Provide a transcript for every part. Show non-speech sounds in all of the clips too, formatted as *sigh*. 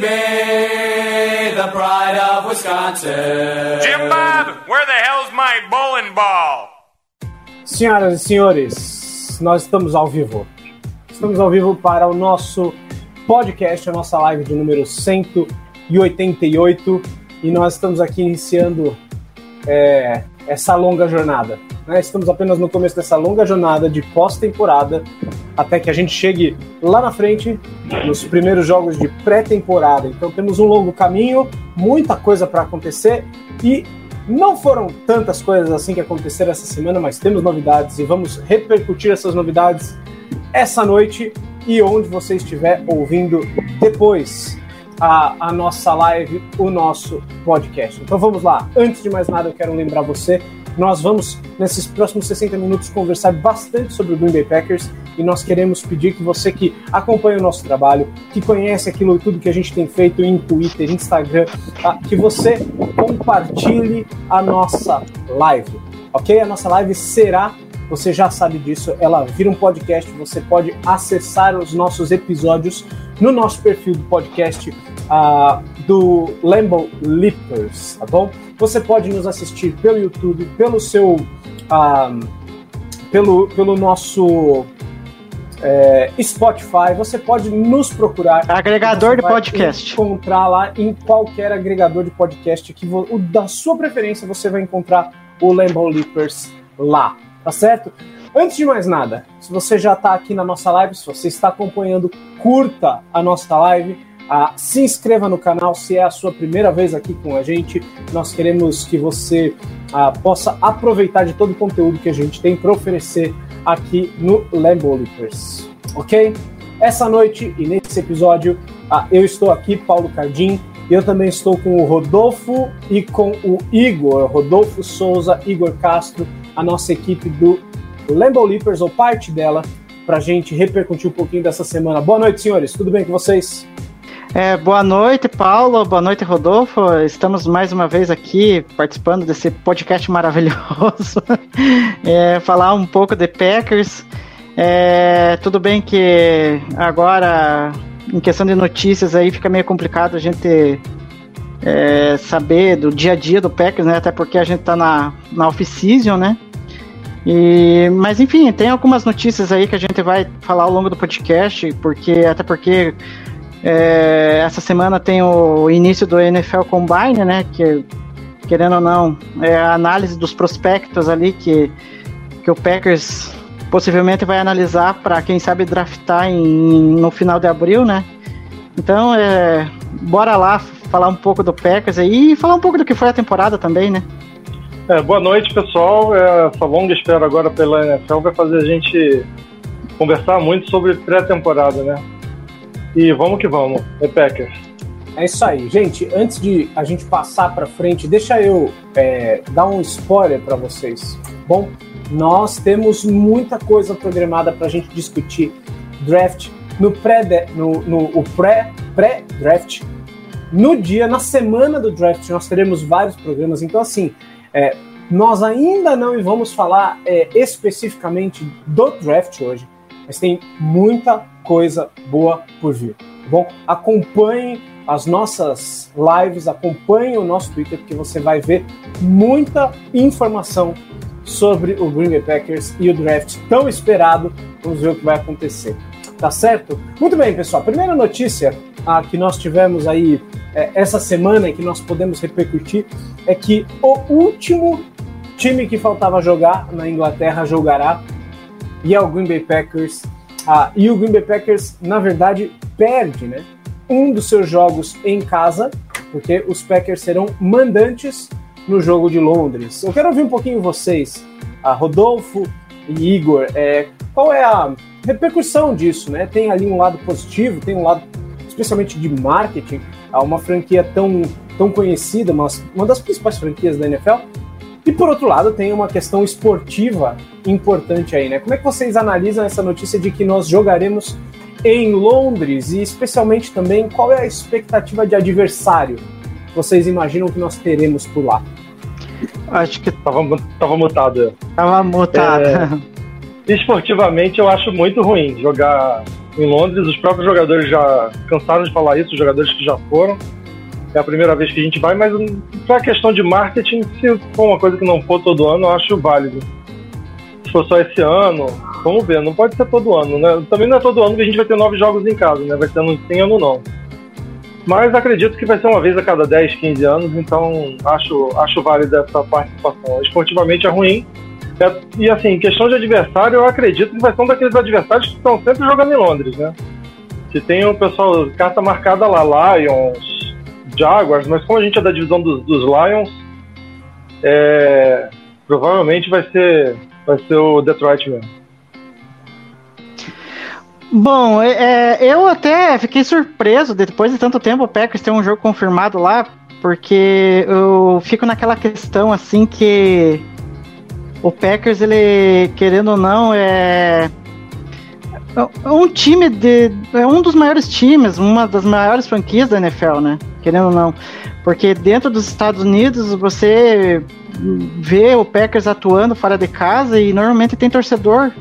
Baby, the pride of Wisconsin. Jim Bob, where the hell's my bowling ball? Senhoras e senhores, nós estamos ao vivo. Estamos ao vivo para o nosso podcast, a nossa live de número 188. E nós estamos aqui iniciando é, essa longa jornada. né? Estamos apenas no começo dessa longa jornada de pós-temporada, até que a gente chegue lá na frente, nos primeiros jogos de pré-temporada. Então temos um longo caminho, muita coisa para acontecer e não foram tantas coisas assim que aconteceram essa semana, mas temos novidades e vamos repercutir essas novidades essa noite e onde você estiver ouvindo depois a, a nossa live, o nosso podcast. Então vamos lá. Antes de mais nada, eu quero lembrar você nós vamos, nesses próximos 60 minutos, conversar bastante sobre o Green Bay Packers e nós queremos pedir que você que acompanha o nosso trabalho, que conhece aquilo tudo que a gente tem feito em Twitter, Instagram, tá? que você compartilhe a nossa live, ok? A nossa live será, você já sabe disso, ela vira um podcast, você pode acessar os nossos episódios no nosso perfil do podcast uh, do Lambo Leapers, tá bom? Você pode nos assistir pelo YouTube, pelo seu. Um, pelo, pelo nosso é, Spotify, você pode nos procurar. Agregador de podcast. Encontrar lá em qualquer agregador de podcast que o da sua preferência você vai encontrar o Lambo Leapers lá, tá certo? Antes de mais nada, se você já está aqui na nossa live, se você está acompanhando, curta a nossa live. Ah, se inscreva no canal se é a sua primeira vez aqui com a gente. Nós queremos que você ah, possa aproveitar de todo o conteúdo que a gente tem para oferecer aqui no Lambo Leapers, ok? Essa noite e nesse episódio ah, eu estou aqui, Paulo Cardim, e eu também estou com o Rodolfo e com o Igor, Rodolfo Souza, Igor Castro, a nossa equipe do Lambo Leapers, ou parte dela, para a gente repercutir um pouquinho dessa semana. Boa noite, senhores, tudo bem com vocês? É, boa noite, Paulo. Boa noite, Rodolfo. Estamos mais uma vez aqui participando desse podcast maravilhoso. *laughs* é, falar um pouco de Packers. É, tudo bem que agora, em questão de notícias, aí fica meio complicado a gente é, saber do dia a dia do Packers, né? Até porque a gente tá na, na off-season, né? E, mas enfim, tem algumas notícias aí que a gente vai falar ao longo do podcast, porque até porque é, essa semana tem o início do NFL Combine, né? Que, querendo ou não, é a análise dos prospectos ali que, que o Packers possivelmente vai analisar para quem sabe draftar em, no final de abril, né? Então, é, bora lá falar um pouco do Packers aí e falar um pouco do que foi a temporada também, né? É, boa noite, pessoal. É, essa longa espera agora pela NFL vai fazer a gente conversar muito sobre pré-temporada, né? E vamos que vamos, é Packers. É isso aí, gente. Antes de a gente passar para frente, deixa eu é, dar um spoiler para vocês. Bom, nós temos muita coisa programada para a gente discutir draft no pré no, no pré pré draft no dia na semana do draft nós teremos vários programas. Então assim, é, nós ainda não vamos falar é, especificamente do draft hoje, mas tem muita coisa boa por vir. Tá bom, acompanhe as nossas lives, acompanhe o nosso Twitter, porque você vai ver muita informação sobre o Green Bay Packers e o draft tão esperado. Vamos ver o que vai acontecer. Tá certo? Muito bem, pessoal. Primeira notícia ah, que nós tivemos aí é, essa semana e que nós podemos repercutir é que o último time que faltava jogar na Inglaterra jogará e é o Green Bay Packers ah, e o Green Bay Packers, na verdade, perde né, um dos seus jogos em casa, porque os Packers serão mandantes no jogo de Londres. Eu quero ouvir um pouquinho vocês. a Rodolfo e Igor, é, qual é a repercussão disso, né? Tem ali um lado positivo, tem um lado especialmente de marketing, uma franquia tão, tão conhecida, mas uma das principais franquias da NFL. E por outro lado, tem uma questão esportiva importante aí, né? Como é que vocês analisam essa notícia de que nós jogaremos em Londres e especialmente também qual é a expectativa de adversário vocês imaginam que nós teremos por lá? Acho que Tava, tava mutado. tava mutado. É. *laughs* Esportivamente, eu acho muito ruim jogar em Londres. Os próprios jogadores já cansaram de falar isso, os jogadores que já foram. É a primeira vez que a gente vai, mas para a questão de marketing, se for uma coisa que não for todo ano, eu acho válido. Se for só esse ano, vamos ver, não pode ser todo ano, né? Também não é todo ano que a gente vai ter nove jogos em casa, né? Vai ser ano sim, ano não. Mas acredito que vai ser uma vez a cada 10, 15 anos, então acho, acho válida essa participação. Esportivamente é ruim. É- e assim, questão de adversário, eu acredito que vai ser um daqueles adversários que estão sempre jogando em Londres, né? Que tem o pessoal, carta marcada lá, Lions, Jaguars, mas como a gente é da divisão dos, dos Lions, é, provavelmente vai ser, vai ser o Detroit mesmo. Bom, é, é, eu até fiquei surpreso depois de tanto tempo o Packers ter um jogo confirmado lá, porque eu fico naquela questão assim que o Packers, ele, querendo ou não, é um time de. É um dos maiores times, uma das maiores franquias da NFL, né? Querendo ou não. Porque dentro dos Estados Unidos você vê o Packers atuando fora de casa e normalmente tem torcedor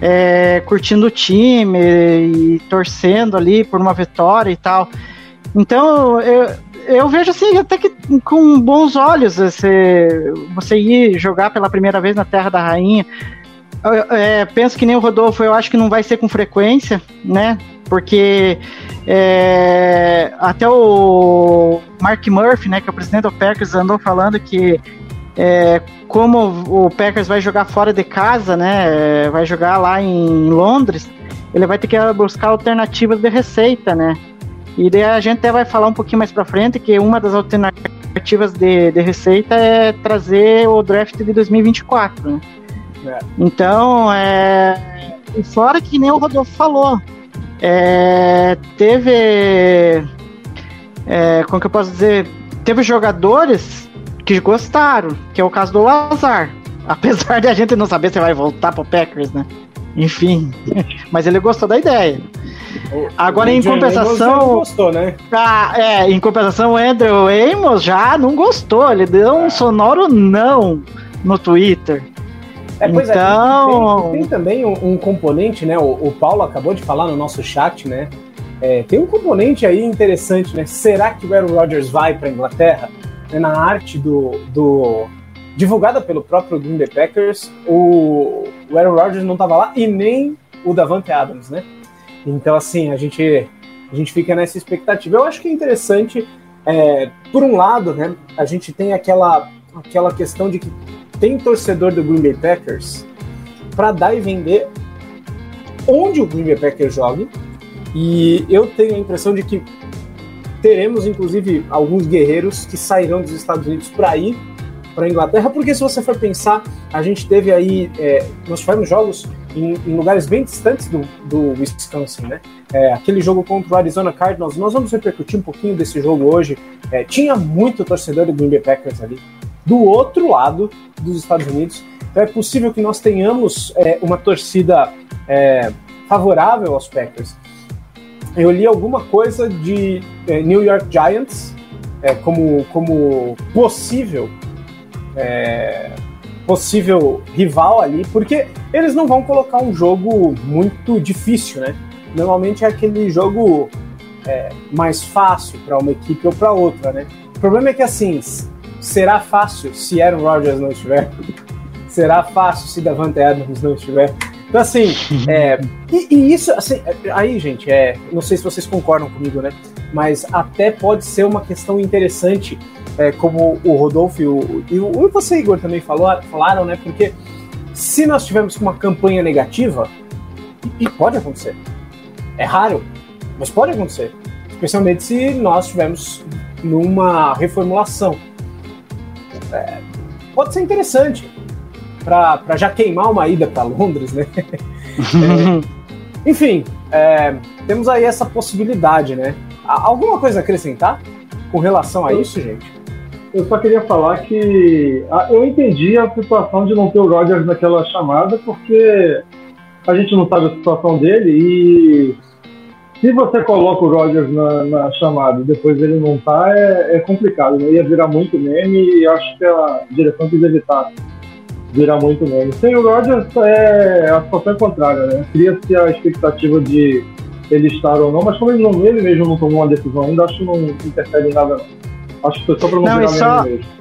é, curtindo o time e torcendo ali por uma vitória e tal. Então eu, eu vejo assim até que com bons olhos você, você ir jogar pela primeira vez na Terra da Rainha. Eu, é, penso que nem o Rodolfo, eu acho que não vai ser com frequência, né? Porque é, até o Mark Murphy, né, que é o presidente do Packers, andou falando que é, como o Packers vai jogar fora de casa, né? é, Vai jogar lá em Londres, ele vai ter que buscar alternativas de receita, né? E daí a gente até vai falar um pouquinho mais pra frente que uma das alternativas de, de receita é trazer o draft de 2024, né? É. Então, é. Fora que nem o Rodolfo falou, é, teve. É, como que eu posso dizer? Teve jogadores que gostaram, que é o caso do Lazar. *laughs* Apesar de a gente não saber se vai voltar pro Packers, né? Enfim. *laughs* Mas ele gostou da ideia. Agora, O em compensação- não gostou, né? Ah, é, em compensação, o Andrew Amos já não gostou. Ele deu um sonoro não no Twitter. É, pois Então- é, tem, tem também um, um componente, né? O, o Paulo acabou de falar no nosso chat, né? É, tem um componente aí interessante, né? Será que o Aaron Rodgers vai para Inglaterra? Né, Na arte do, do divulgada pelo próprio Green Bay Packers, o, o Aaron Rodgers não estava lá e nem o Davante Adams, né? Então assim a gente a gente fica nessa expectativa. Eu acho que é interessante, é, por um lado, né? A gente tem aquela aquela questão de que tem torcedor do Green Bay Packers para dar e vender onde o Green Bay Packers joga. E eu tenho a impressão de que teremos, inclusive, alguns guerreiros que sairão dos Estados Unidos para ir para a Inglaterra, porque se você for pensar, a gente teve aí, é, nós tivemos jogos em, em lugares bem distantes do, do Wisconsin, né? É, aquele jogo contra o Arizona Cardinals, nós vamos repercutir um pouquinho desse jogo hoje. É, tinha muito torcedor do Green Bay Packers ali do outro lado dos Estados Unidos. Então é possível que nós tenhamos é, uma torcida é, favorável aos Packers. Eu li alguma coisa de é, New York Giants é, como, como possível é, possível rival ali, porque eles não vão colocar um jogo muito difícil, né? Normalmente é aquele jogo é, mais fácil para uma equipe ou para outra, né? O problema é que assim será fácil se Aaron Rodgers não estiver, *laughs* será fácil se Davante Adams não estiver. Então assim, é, e, e isso, assim, aí gente, é, não sei se vocês concordam comigo, né? Mas até pode ser uma questão interessante, é, como o Rodolfo e o, e o você Igor também falou, falaram, né? Porque se nós tivermos uma campanha negativa, e, pode acontecer, é raro, mas pode acontecer, especialmente se nós estivermos numa reformulação. É, pode ser interessante para já queimar uma ida para Londres, né? *laughs* É, enfim, é, temos aí essa possibilidade, né? Alguma coisa a acrescentar com relação a isso, gente? Eu só queria falar que eu entendi a situação de não ter o Rodgers naquela chamada, porque a gente não sabe a situação dele e se você coloca o Rodgers na, na chamada e depois ele não tá, é, é complicado, né? Ia virar muito meme e acho que a direção quis evitar virar muito meme. Sem o Rodgers é a situação é contrária, né? Cria-se a expectativa de ele estar ou não, mas como ele, não, ele mesmo não tomou uma decisão ainda, acho que não interfere em nada não. Acho que foi só pra não, Não, virar só- meme mesmo.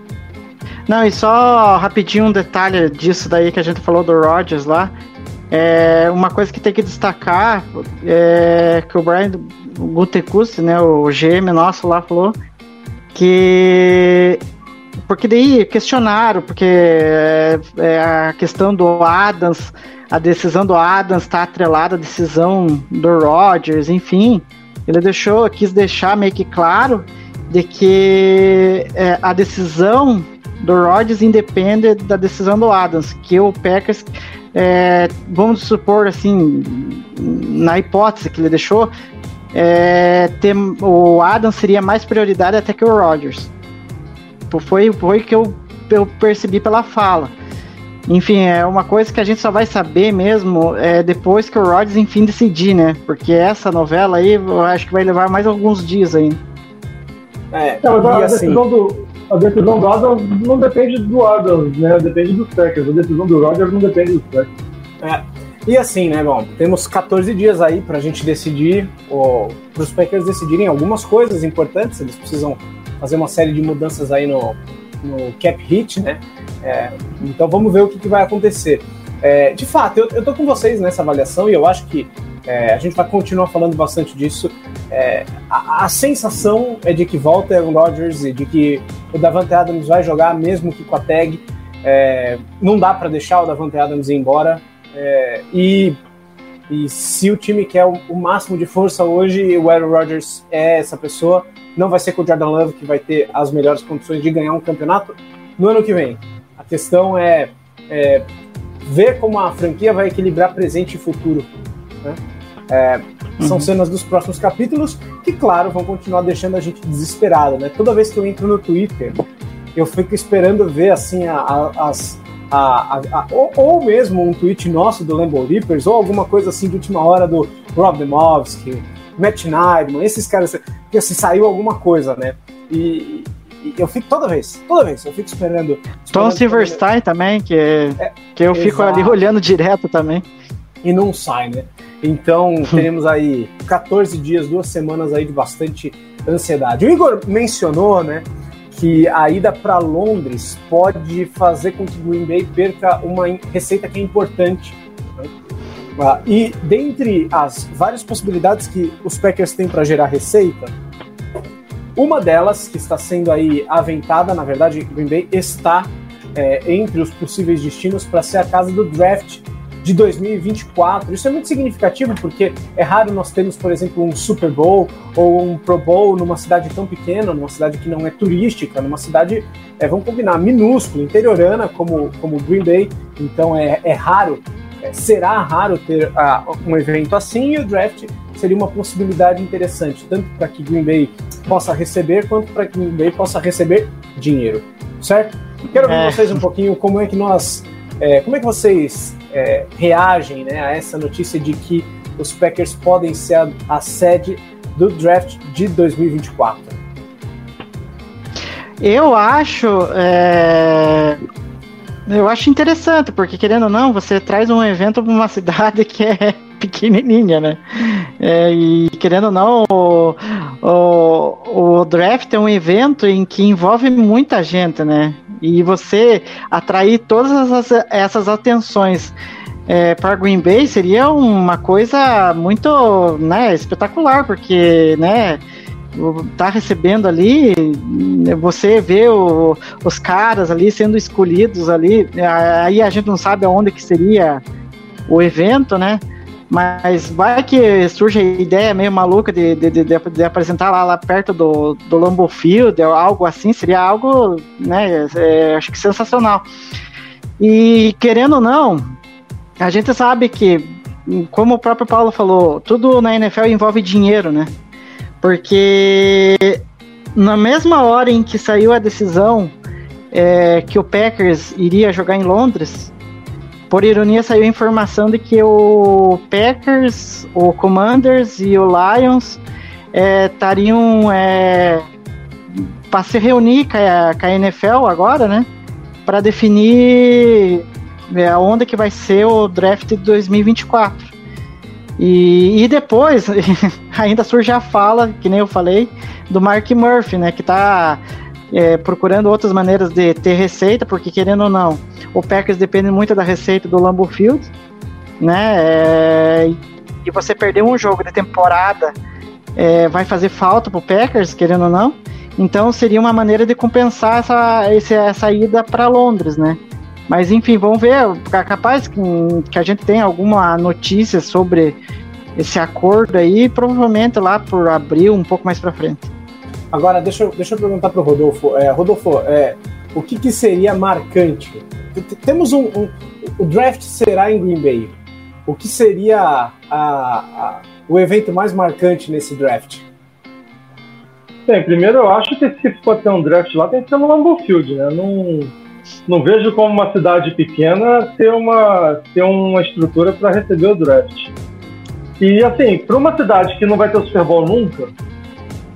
Não, e só rapidinho um detalhe disso daí que a gente falou do Rodgers lá. É, uma coisa que tem que destacar é que o Brian Gutekunst, né, o GM nosso lá falou que porque daí questionaram, porque é, é, a questão do Adams, a decisão do Adams está atrelada à decisão do Rodgers, enfim, ele deixou, quis deixar meio que claro de que é, a decisão do Rodgers independe da decisão do Adams, que o Packers, é, vamos supor assim, na hipótese que ele deixou, é, ter, o Adams seria mais prioridade até que o Rodgers. Foi foi que eu, eu percebi pela fala. Enfim, é uma coisa que a gente só vai saber mesmo é, depois que o Rodgers enfim decidir, né? Porque essa novela aí eu acho que vai levar mais alguns dias ainda. É, É, mas a, e assim, decisão do, a decisão do Adams não depende do Adams, né? Depende dos Packers. A decisão do Rodgers não depende dos Packers. É. E assim, né, bom, temos 14 dias aí pra gente decidir, ou pros Packers decidirem algumas coisas importantes, eles precisam fazer uma série de mudanças aí no, no cap hit, né? É, então vamos ver o que, que vai acontecer. É, de fato, eu, eu tô com vocês nessa avaliação e eu acho que é, a gente vai continuar falando bastante disso. É, a, a sensação é de que volta Aaron Rodgers e de que o Davante Adams vai jogar mesmo que com a tag. É, não dá para deixar o Davante Adams ir embora. É, e, e se o time quer o, o máximo de força hoje, o Aaron Rodgers é essa pessoa. Não vai ser com o Jordan Love que vai ter as melhores condições de ganhar um campeonato no ano que vem. A questão é, é ver como a franquia vai equilibrar presente e futuro. né? É, São cenas dos próximos capítulos que, claro, vão continuar deixando a gente desesperado. Né? Toda vez que eu entro no Twitter, eu fico esperando ver assim a- a- as. a- a- ou, ou mesmo um tweet nosso do Lambo Reapers, ou alguma coisa assim de última hora do Rob Demovsky, Matt Neidman, esses caras, que assim, saiu alguma coisa, né? E, e eu fico toda vez, toda vez, eu fico esperando. Tom esperando- Silverstein também, que, que eu fico exato. ali olhando direto também. e não sai, né? Então *laughs* teremos aí 14 dias, duas semanas aí de bastante ansiedade. O Igor mencionou, né, que a ida para Londres pode fazer com que Green Bay perca uma receita que é importante. Ah, E dentre as várias possibilidades que os Packers têm para gerar receita, uma delas que está sendo aí aventada, na verdade, Green Bay está é, entre os possíveis destinos para ser a casa do draft de 2024. Isso é muito significativo porque é raro nós termos, por exemplo, um Super Bowl ou um Pro Bowl numa cidade tão pequena, numa cidade que não é turística, numa cidade, é, vamos combinar, minúscula, interiorana como, como Green Bay. Então é, é raro, será raro ter ah, um evento assim e o draft seria uma possibilidade interessante, tanto para que Green Bay possa receber, quanto para que Green Bay possa receber dinheiro, certo? Quero ver É. vocês um pouquinho como é que nós, é, como é que vocês é, reagem né, a essa notícia de que os Packers podem ser a, a sede do draft de 2024. Eu acho. Eu acho interessante, porque querendo ou não, você traz um evento para uma *laughs* cidade que é pequenininha, né? É, e querendo ou não, o, o, o draft é um evento em que envolve muita gente, né? E você atrair todas essas, essas atenções é, para Green Bay seria uma coisa muito né, espetacular, porque né, tá recebendo ali, você vê o- os caras ali sendo escolhidos ali, aí a gente não sabe aonde que seria o evento, né? Mas vai que surge a ideia meio maluca de, de, de, de- apresentar lá, lá perto do, do Lambeau Field, algo assim, seria algo, né, é, acho que sensacional. E querendo ou não, a gente sabe que, como o próprio Paulo falou, tudo na NFL envolve dinheiro, né? Porque na mesma hora em que saiu a decisão é, que o Packers iria jogar em Londres, por ironia saiu a informação de que o Packers, o Commanders e o Lions estariam é, para se reunir com a, com a NFL agora, né? Para definir é, aonde que vai ser o draft de 2024. E, e depois *laughs* ainda surge a fala, que nem eu falei, do Mark Murphy, né? Que tá é, procurando outras maneiras de ter receita, porque querendo ou não, o Packers depende muito da receita do Lambeau Field, né? É, e você perder um jogo de temporada é, vai fazer falta pro Packers, querendo ou não. Então seria uma maneira de compensar essa, essa, essa ida para Londres, né? Mas enfim, vamos ver. Capaz que, que a gente tenha alguma notícia sobre esse acordo aí, provavelmente lá por abril, um pouco mais para frente. Agora, deixa eu, deixa eu perguntar para o Rodolfo. É, Rodolfo, é, o que, que seria marcante? Temos um, um- O draft será em Green Bay. O que seria a- a- o evento mais marcante nesse draft? Bem, primeiro eu acho que se for ter um draft lá, tem que ser no Lambeau Field, né? Não, não vejo como uma cidade pequena ter uma, ter uma estrutura para receber o draft. E assim, para uma cidade que não vai ter o Super Bowl nunca,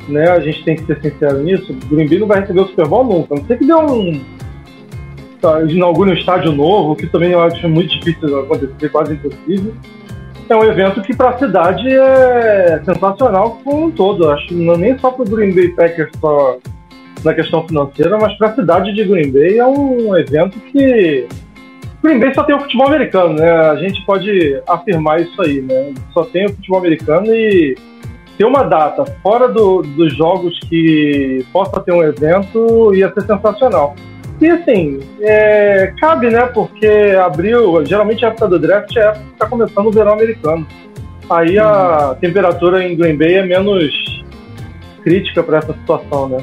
né? A gente tem que ser sincero nisso, Green Bay não vai receber o Super Bowl nunca. A Não sei que dê um. tá, inaugure um estádio novo, que também eu acho muito difícil acontecer, quase impossível é um evento que para a cidade é sensacional como um todo. Acho não nem só para o Green Bay Packers só na questão financeira, mas para a cidade de Green Bay é um evento que Green Bay só tem o futebol americano, né? A gente pode afirmar isso aí, né? Só tem o futebol americano e ter uma data fora do- dos jogos que possa ter um evento ia ser sensacional. E assim, é, cabe, né? Porque abril, geralmente a época do draft é a época que está começando o verão americano. Aí a temperatura em Green Bay é menos crítica para essa situação, né?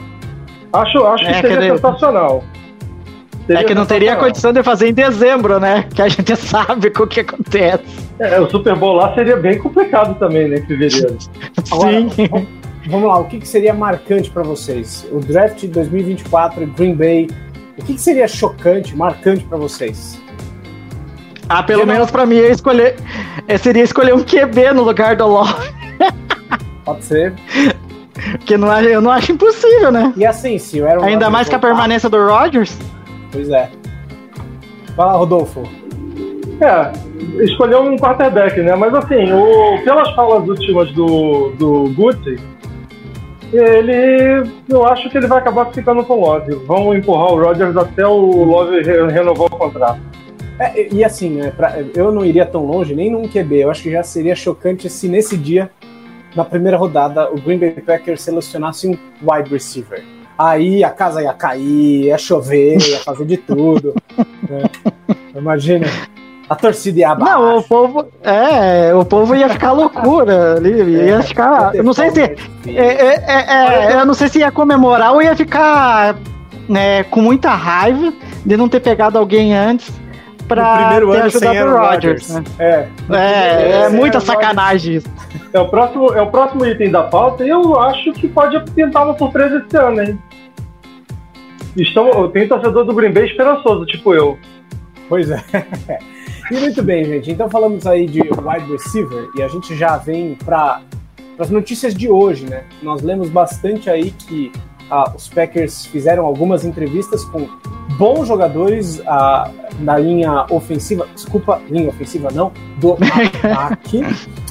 Acho, acho que É, seria que- sensacional. É Seria que não teria condição de fazer em dezembro, né? Que a gente *laughs* sabe o que acontece. É, o Super Bowl lá seria bem complicado também, né, em fevereiro. *laughs* Agora, Sim. v- Vamos lá, o que, que seria marcante para vocês? O draft de 2024, Green Bay. O que, que seria chocante, marcante para vocês? Ah, pelo Eu não- menos pra mim, eu escolher, eu seria escolher um QB no lugar do Love. *laughs* Pode ser. Que não, é- eu não acho impossível, né? E assim, se o Aaron Ainda Rodgers mais com a permanência do Rodgers. Pois é. Vai lá, Rodolfo. É, escolheu um quarterback, né? Mas assim, o, pelas falas últimas do, do Gucci, ele. Eu acho que ele vai acabar ficando com o Love. Vão empurrar o Rodgers até o Love re- renovar o contrato. É, e- e assim, né, pra- eu não iria tão longe, nem num QB. Eu acho que já seria chocante se nesse dia, na primeira rodada, o Green Bay Packers selecionasse um wide receiver. Aí a casa ia cair, ia chover, *laughs* ia fazer de tudo. né? Imagina. A torcida ia abaixo. Não, o povo. É, o povo ia ficar loucura ali. *laughs* Ia ficar. Eu não sei se. É, é, é, é, eu não sei se ia comemorar ou ia ficar né, com muita raiva de não ter pegado alguém antes pra primeiro ter ano sem ajudado o Rodgers. Rodgers. né? É. É, é muita sacanagem isso. É o próximo, é o próximo item da pauta e eu acho que pode pintar uma surpresa esse ano, hein? Estão, tem torcedor do Green Bay esperançoso, tipo eu. Pois é. *laughs* E muito bem, gente. Então falamos aí de wide receiver e a gente já vem para as notícias de hoje, né? Nós lemos bastante aí que ah, os Packers fizeram algumas entrevistas com bons jogadores ah, na linha ofensiva, desculpa, linha ofensiva não, do *laughs* ataque,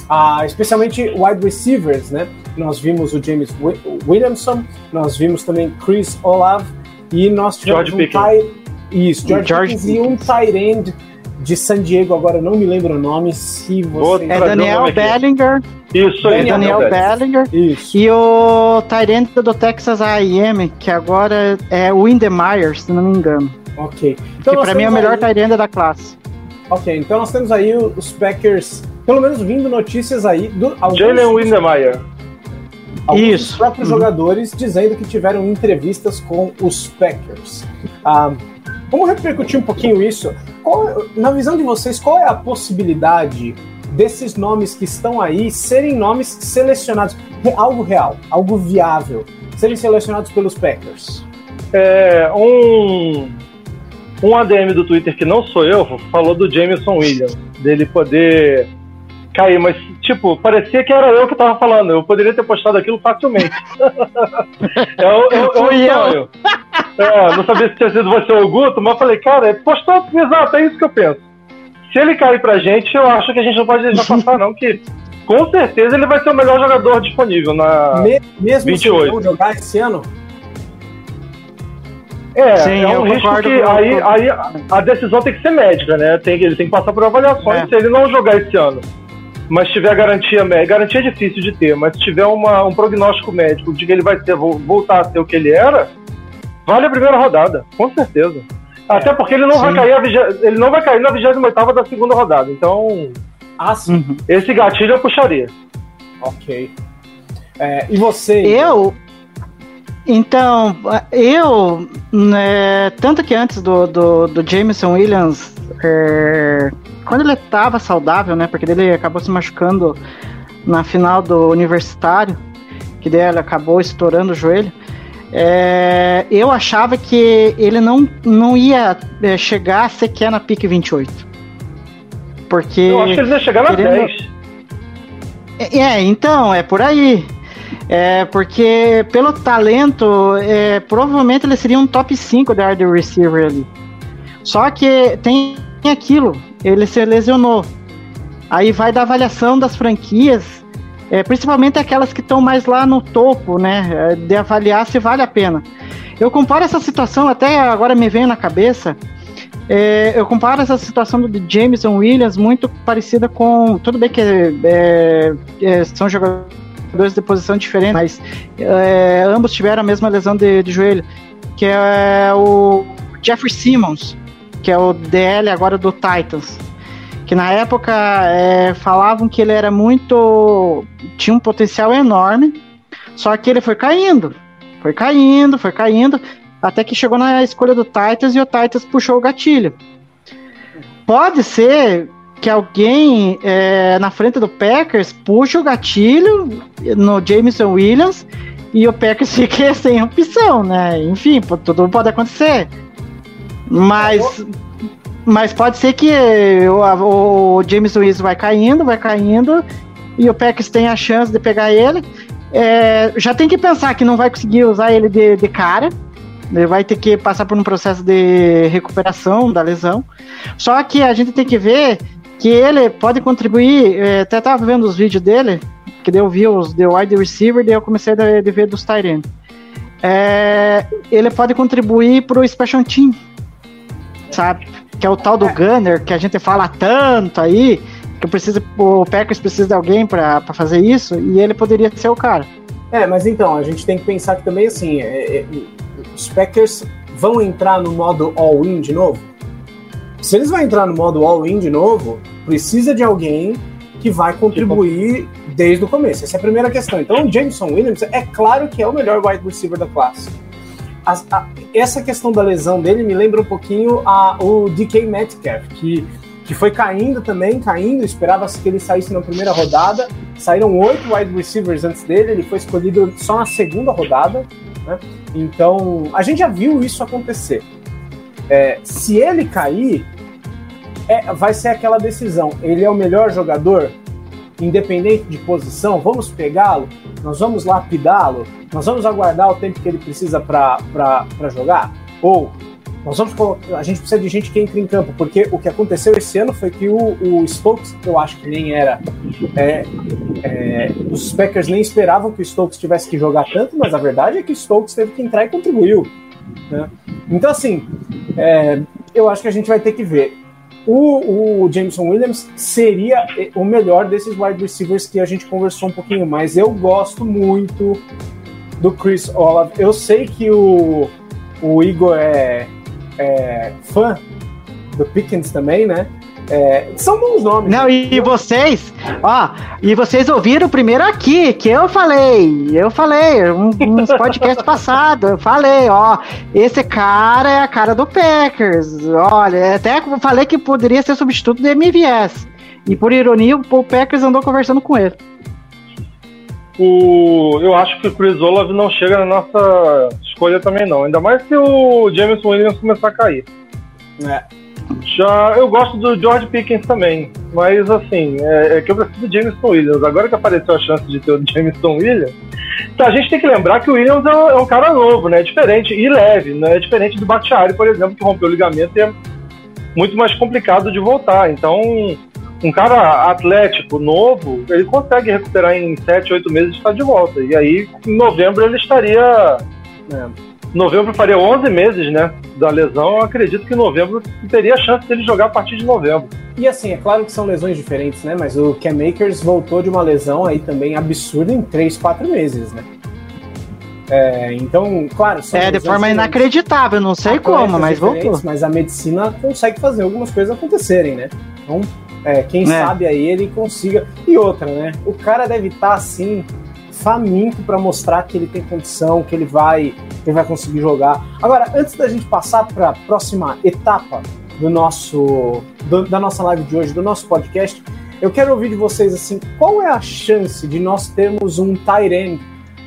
ah, especialmente wide receivers, né? Nós vimos o James Wi- Williamson, nós vimos também Chris Olave e nós tivemos George um Pickens. tight- isso, George, George Pickens e um tight end de San Diego, agora não me lembro o nome, se você... É Daniel. Bellinger. Isso É aí, Daniel Bellinger. Isso. E o Tyrant do Texas A&M, que agora é o Windemeyer, se não me engano. Ok. que Então nós pra mim é o temos melhor aí- da classe. Ok, então nós temos aí os Packers, pelo menos vindo notícias aí do Jalen Windemeyer. alguns Isso. próprios Uhum. jogadores dizendo que tiveram entrevistas com os Packers. Ah, vamos repercutir um pouquinho isso. qual- na visão de vocês, qual é a possibilidade desses nomes que estão aí serem nomes selecionados, algo real, algo viável, serem selecionados pelos Packers? É, um, um ADM do Twitter que não sou eu falou do Jameson Williams, dele poder cair, mas tipo, parecia que era eu que tava falando, eu poderia ter postado aquilo facilmente. *laughs* é o, é o- é o Fui eu. sonho. É, não sabia se tinha sido você ou o Guto, mas eu falei, cara, postou exato, é isso que eu penso. Se ele cair pra gente, eu acho que a gente não pode deixar passar, não, que com certeza ele vai ser o melhor jogador disponível na. Me- mesmo 28. se não jogar esse ano? É, Sim, é um risco que com- aí, aí a- decisão tem que ser médica, né? Tem, ele tem que passar por avaliações. É. Se ele não jogar esse ano, mas tiver garantia médica, garantia é difícil de ter, mas se tiver uma, um prognóstico médico de que ele vai ser, voltar a ser o que ele era, vale a primeira rodada, com certeza. Até porque ele não vai Sim. cair a ele não vai cair na 28 da segunda rodada. Então, Ah, sim. Uhum. esse gatilho eu puxaria. Ok. É, e você? Eu. Então, eu. né, tanto que antes do, do, do Jameson Williams, é, quando ele estava saudável, né? Porque ele acabou se machucando na final do universitário, que daí ele acabou estourando o joelho. é, eu achava que ele não, não ia é, chegar sequer na pique 28. Porque. Eu acho que ele vai chegar na querendo- 10. É, então, é por aí. É, porque pelo talento, é, provavelmente ele seria um top 5 da wide receiver ali. Só que tem aquilo, ele se lesionou. Aí vai da avaliação das franquias, é, principalmente aquelas que estão mais lá no topo, né? é, De avaliar se vale a pena. Eu comparo essa situação, até agora me veio na cabeça, é, eu comparo essa situação do Jameson Williams muito parecida com. Tudo bem que é, é, são jogadores de posição diferente, mas é, ambos tiveram a mesma lesão de, de joelho, que é o Jeffrey Simmons, que é o DL agora do Titans. Que na época é, falavam que ele era muito. tinha um potencial enorme, só que ele foi caindo. Foi caindo, foi caindo. Até que chegou na escolha do Titans e o Titans puxou o gatilho. Pode ser que alguém é, na frente do Packers puxe o gatilho no Jameson Williams e o Packers *laughs* fique sem opção, né? Enfim, tudo pode acontecer. Mas, mas pode ser que o, o Jameson Williams vai caindo, vai caindo e o Packers tem a chance de pegar ele. É, já tem que pensar que não vai conseguir usar ele de, de cara. Ele vai ter que passar por um processo de recuperação da lesão. Só que a gente tem que ver que ele pode contribuir. é, até tava vendo os vídeos dele, que daí eu vi os de wide receiver, daí eu comecei a ver dos Tyrene. É, ele pode contribuir pro Special Team, sabe? Que é o tal do Gunner, que a gente fala tanto aí, que precisa, o Packers precisa de alguém para fazer isso, e ele poderia ser o cara. É, mas então, a gente tem que pensar que também, assim, é, é, os Packers vão entrar no modo all-in de novo? Se eles vão entrar no modo all-in de novo, precisa de alguém que vai contribuir desde o começo. Essa é a primeira questão. Então, o Jameson Williams é claro que é o melhor wide receiver da classe. As- a- essa questão da lesão dele me lembra um pouquinho a, o DK Metcalf, que, que foi caindo também, caindo, esperava-se que ele saísse na primeira rodada, saíram oito wide receivers antes dele, ele foi escolhido só na segunda rodada, né? Então, a gente já viu isso acontecer. É, se ele cair, é, vai ser aquela decisão. Ele é o melhor jogador, independente de posição, vamos pegá-lo, nós vamos lapidá-lo, nós vamos aguardar o tempo que ele precisa para jogar? Ou nós vamos a gente precisa de gente que entre em campo, porque o que aconteceu esse ano foi que o, o Stokes, eu acho que nem era. é, é, os Packers nem esperavam que o Stokes tivesse que jogar tanto, mas a verdade é que o Stokes teve que entrar e contribuiu. Né? Então, assim, é, eu acho que a gente vai ter que ver. O, o Jameson Williams seria o melhor desses wide receivers que a gente conversou um pouquinho, mas eu gosto muito do Chris Olave. Eu sei que o, o Igor é, é fã do Pickens também, né? É, são bons nomes. Não, e, e vocês, ó, e vocês ouviram primeiro aqui, que eu falei, eu falei, um, uns podcasts passados, eu falei, ó, esse cara é a cara do Packers, olha, até falei que poderia ser substituto do MVS, e por ironia, o Packers andou conversando com ele. O, eu acho que o Chris Olave não chega na nossa escolha também não, ainda mais se o James Williams começar a cair. É. Já eu gosto do George Pickens também, mas assim, é, é que eu preciso do Jameson Williams. Agora que apareceu a chance de ter o Jameson Williams, então a gente tem que lembrar que o Williams é um, é um cara novo, né? É diferente e leve, né? É diferente do Bakhtiari, por exemplo, que rompeu o ligamento e é muito mais complicado de voltar. Então, um cara atlético, novo, ele consegue recuperar em 7, 8 meses e estar de volta. E aí, em novembro, ele estaria. né, novembro faria 11 meses, né? Da lesão. Eu acredito que em novembro teria a chance dele jogar a partir de novembro. E assim, é claro que são lesões diferentes, né? Mas o Cam Makers voltou de uma lesão aí também absurda em 3, 4 meses, né? É, então, claro, são É, de forma inacreditável, não sei como, mas voltou. Mas a medicina consegue fazer algumas coisas acontecerem, né? Então, é, quem É. sabe aí ele consiga. E outra, né? O cara deve estar assim, faminto para mostrar que ele tem condição, que ele vai, ele vai conseguir jogar. Agora, antes da gente passar para a próxima etapa do nosso do- da nossa live de hoje, do nosso podcast, eu quero ouvir de vocês assim, qual é a chance de nós termos um end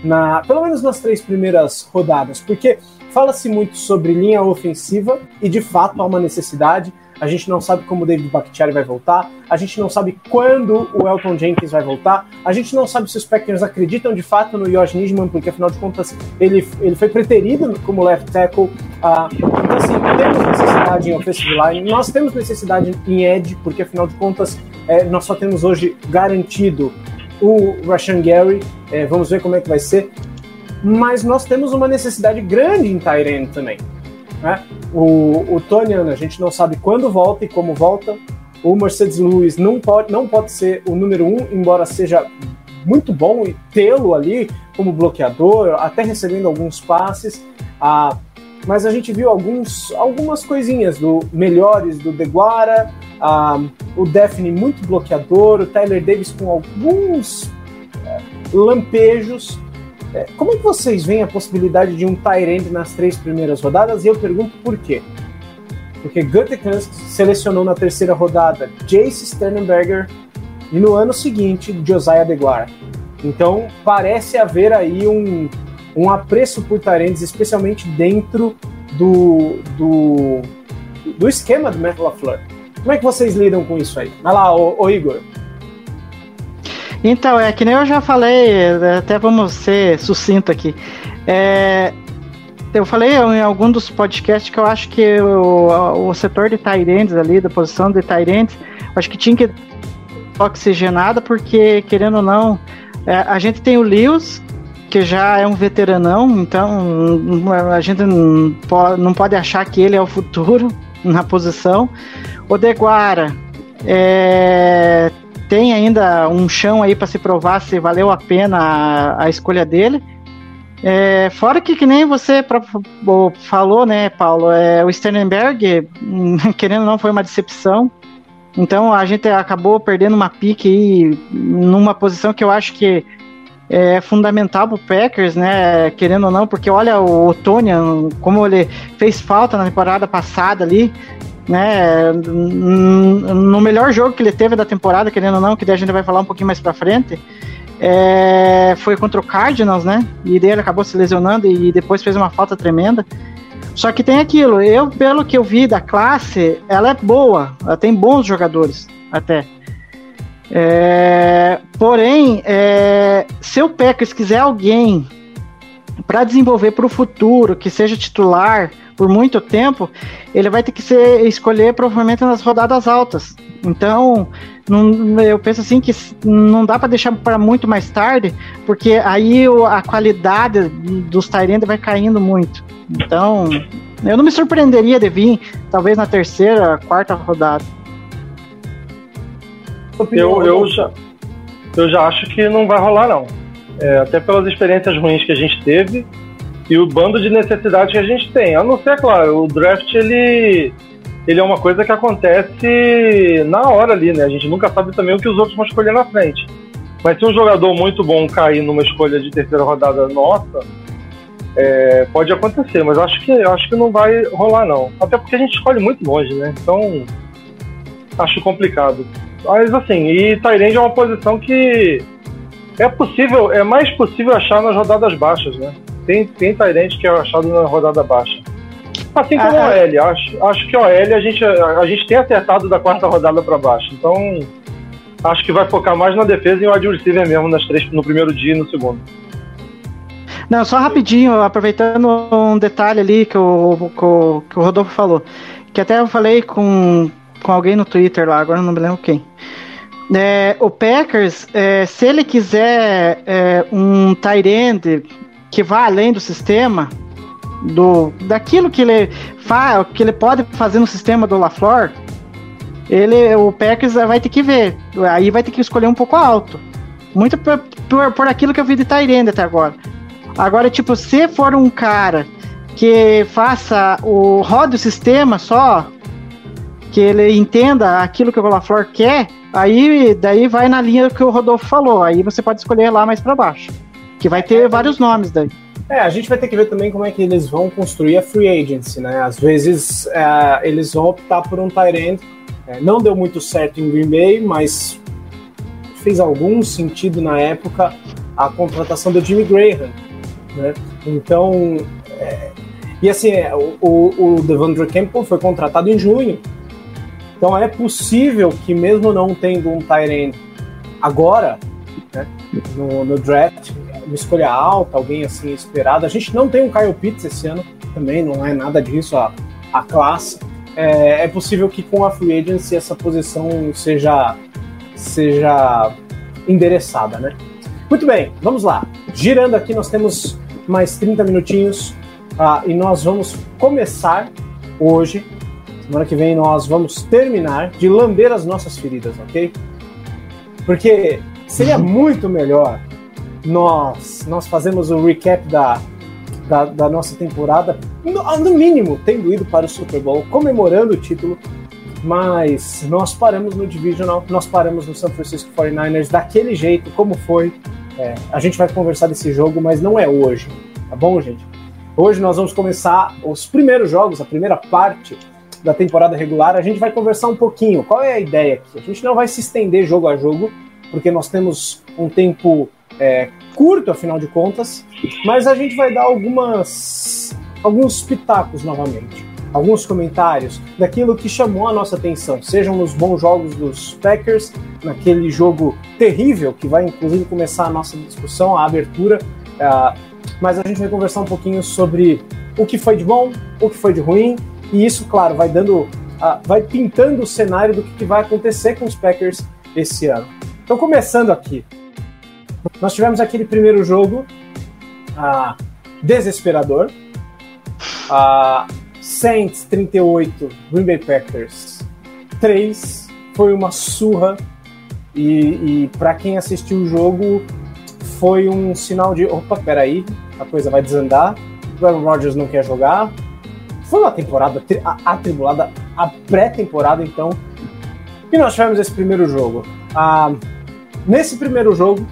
na, pelo menos nas três primeiras rodadas, porque fala-se muito sobre linha ofensiva e de fato há uma necessidade. A gente não sabe como o David Bakhtiari vai voltar, a gente não sabe quando o Elton Jenkins vai voltar, a gente não sabe se os Packers acreditam de fato no Josh Nijman, porque afinal de contas ele, ele foi preterido como left tackle. ah, então, assim, temos necessidade em offensive line, nós temos necessidade em edge, porque afinal de contas é, nós só temos hoje garantido o Rashan Gary, é, vamos ver como é que vai ser. Mas nós temos uma necessidade grande em Tyrene também. Né? O, o Tonian, a gente não sabe quando volta e como volta. O Mercedes Lewis não pode, não pode ser o número um, embora seja muito bom tê-lo ali como bloqueador, até recebendo alguns passes. Ah, mas a gente viu alguns, algumas coisinhas do melhores do Deguara, ah, o Daphne muito bloqueador, o Tyler Davis com alguns eh, lampejos. Eh, Como é que vocês veem a possibilidade de um Tyrande nas três primeiras rodadas? E eu pergunto por quê. Porque Gutekunst selecionou na terceira rodada Jace Sternberger e no ano seguinte Josiah DeGuara. Então parece haver aí um, um apreço por Tyrands, especialmente dentro do, do, do esquema do Matt. Como é que vocês lidam com isso aí? Vai lá, ô, ô Igor. Então, é que nem eu já falei, até vamos ser sucinto aqui. É, eu falei em algum dos podcasts que eu acho que o, o setor de Tyrants ali, da posição de Tyrants, acho que tinha que oxigenada, porque, querendo ou não, é, a gente tem o Lewis, que já é um veteranão, então a gente não pode, não pode achar que ele é o futuro *laughs* na posição. O Deguara é, tem ainda um chão aí para se provar se valeu a pena a, a escolha dele. É, fora que, que nem você próprio falou, né, Paulo, é, o Sternberg, hum, *laughs* querendo ou não, foi uma decepção. Então a gente acabou perdendo uma pique aí numa posição que eu acho que é fundamental pro Packers, né? Querendo ou não, porque olha o Tonian, como ele fez falta na temporada passada ali, né? No melhor jogo que ele teve da temporada, querendo ou não, que daí a gente vai falar um pouquinho mais pra frente, é, foi contra o Cardinals, né? E daí ele acabou se lesionando e depois fez uma falta tremenda. Só que tem aquilo, eu, pelo que eu vi da classe, ela é boa, ela tem bons jogadores até. É, porém, é, se o Packers quiser alguém para desenvolver para o futuro, que seja titular por muito tempo, ele vai ter que ser, escolher provavelmente nas rodadas altas. Então, não, eu penso assim que não dá para deixar para muito mais tarde, porque aí o, a qualidade dos Tyrande vai caindo muito. Então, eu não me surpreenderia de vir, talvez na terceira, quarta rodada. Eu, eu, já, eu já acho que não vai rolar, não. É, até pelas experiências ruins que a gente teve e o bando de necessidades que a gente tem. A não ser, claro, o draft ele, ele é uma coisa que acontece na hora ali, né? A gente nunca sabe também o que os outros vão escolher na frente. Mas se um jogador muito bom cair numa escolha de terceira rodada nossa, é, pode acontecer, mas acho que acho que não vai rolar não. Até porque a gente escolhe muito longe, né? Então acho complicado. Mas assim, e Tyrande é uma posição que é possível, é mais possível achar nas rodadas baixas, né? Tem, tem Tyrande que é achado na rodada baixa. Assim como Ah, o OL, acho, acho que o OL a gente, a gente tem acertado da quarta rodada para baixo. Então acho que vai focar mais na defesa e o wide receiver mesmo nas três, no primeiro dia e no segundo. Não, só rapidinho, aproveitando um detalhe ali que o, que o, que o Rodolfo falou. Que até eu falei com, com alguém no Twitter lá, agora não me lembro quem. É, o Packers, é, se ele quiser é, um tight end que vá além do sistema, do, daquilo que ele faz, que ele pode fazer no sistema do LaFleur, ele, o Packers vai ter que ver. Aí vai ter que escolher um pouco alto. Muito por, por, por aquilo que eu vi de Tyrande até agora. Agora, tipo, se for um cara que faça o roda o sistema só, que ele entenda aquilo que o LaFleur quer, aí daí vai na linha que o Rodolfo falou. Aí você pode escolher lá mais para baixo. Que vai ter vários nomes daí. É, a gente vai ter que ver também como é que eles vão construir a free agency, né? Às vezes é, eles vão optar por um end. É, não deu muito certo em Green Bay, mas fez algum sentido na época a contratação do Jimmy Graham, né? Então, é, e assim, é, o, o, Devondre Campbell foi contratado em junho. Então é possível que mesmo não tendo um end agora, né, no, no draft, uma escolha alta, alguém assim esperado. A gente não tem um Kyle Pitts esse ano, também não é nada disso a, a classe. É, é possível que com a free agency essa posição seja, seja endereçada, né? Muito bem, vamos lá. Girando aqui, nós temos mais 30 minutinhos ah, e nós vamos começar hoje. Semana que vem nós vamos terminar de lamber as nossas feridas, ok? Porque seria muito melhor nós, nós fazemos o recap da, da, da nossa temporada, no, no, mínimo tendo ido para o Super Bowl, comemorando o título, mas nós paramos no Divisional, nós paramos no San Francisco 49ers daquele jeito, como foi. É, a gente vai conversar desse jogo, mas não é hoje, tá bom, gente? Hoje nós vamos começar os primeiros jogos, a primeira parte da temporada regular. A gente vai conversar um pouquinho. Qual é a ideia aqui? A gente não vai se estender jogo a jogo, porque nós temos um tempo é, curto, afinal de contas, mas a gente vai dar algumas alguns pitacos novamente, alguns comentários daquilo que chamou a nossa atenção, sejam nos bons jogos dos Packers, naquele jogo terrível que vai inclusive começar a nossa discussão, a abertura, uh, mas a gente vai conversar um pouquinho sobre o que foi de bom, o que foi de ruim, e isso, claro, vai dando, uh, vai pintando o cenário do que vai acontecer com os Packers esse ano. Então, começando aqui, nós tivemos aquele primeiro jogo uh, desesperador. Uh, Saints 38, Green Bay Packers 3. Foi uma surra. E, e para quem assistiu o jogo, foi um sinal de: opa, peraí, a coisa vai desandar. O Aaron Rodgers não quer jogar. Foi uma temporada atribulada, a pré-temporada, então. E nós tivemos esse primeiro jogo. Uh, nesse primeiro jogo,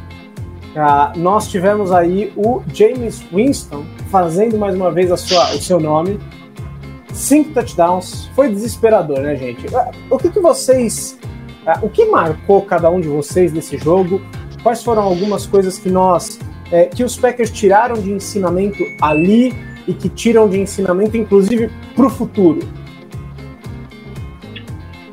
Uh, nós tivemos aí o James Winston fazendo mais uma vez a sua, o seu nome. Cinco touchdowns. Foi desesperador, né, gente? Uh, o que, que vocês. Uh, o que marcou cada um de vocês desse jogo? Quais foram algumas coisas que nós. Eh, que os Packers tiraram de ensinamento ali e que tiram de ensinamento, inclusive, para o futuro?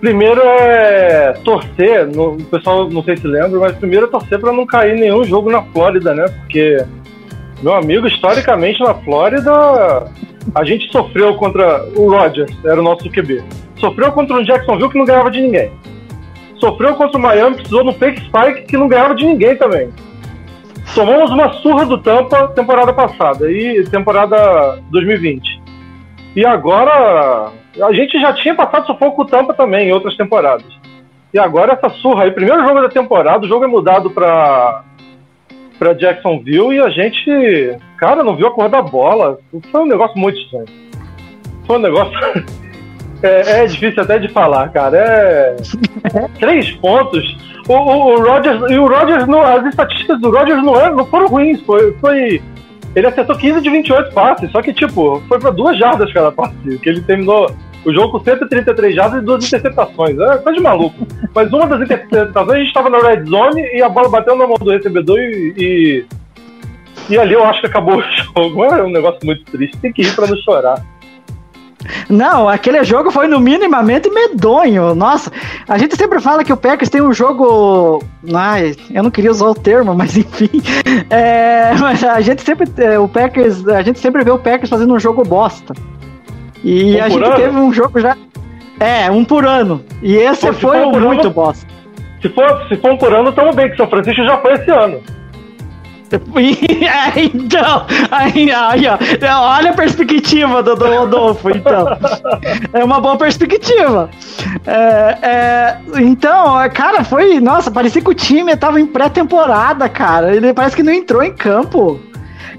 Primeiro é torcer, no, o pessoal não sei se lembra, mas primeiro é torcer para não cair nenhum jogo na Flórida, né? Porque, meu amigo, historicamente na Flórida, a gente sofreu contra o Rodgers, era o nosso QB. Sofreu contra o Jacksonville que não ganhava de ninguém. Sofreu contra o Miami, precisou no fake spike que não ganhava de ninguém também. Tomamos uma surra do Tampa temporada passada e temporada 2020. E agora a gente já tinha passado sufoco com o Tampa também em outras temporadas. E agora essa surra aí, primeiro jogo da temporada, o jogo é mudado para para Jacksonville e a gente, cara, não viu a cor da bola. Foi um negócio muito estranho. Foi um negócio *laughs* É, é difícil até de falar, cara. É. *laughs* Três pontos. O, o, o Rodgers. E o Rodgers, não, as estatísticas do Rodgers não, é, não foram ruins. Foi, foi. Ele acertou 15 de 28 passes, só que, tipo, foi pra duas jardas cada passe. Que ele terminou o jogo com 133 jardas e duas interceptações. É coisa de maluco. Mas uma das interceptações, a gente tava na red zone e a bola bateu na mão do recebedor e. e, e ali eu acho que acabou o *laughs* jogo. É um negócio muito triste. Tem que ir pra não chorar. Não, aquele jogo foi no minimamente medonho. Nossa, a gente sempre fala que o Packers tem um jogo. Ai, eu não queria usar o termo, mas enfim. É, mas a gente sempre. é, O Packers. A gente sempre vê o Packers fazendo um jogo bosta. E Um a gente ano? teve um jogo já. É, um por ano. E esse Pô, foi um muito bosta. Se for, se for um por ano, tamo bem, que São Francisco já foi esse ano. *laughs* É, então, aí, aí, ó, olha a perspectiva do, do Rodolfo, então. É uma boa perspectiva. É, é, então, é, cara, foi. Nossa, parecia que o time tava em pré-temporada, cara. Ele parece que não entrou em campo.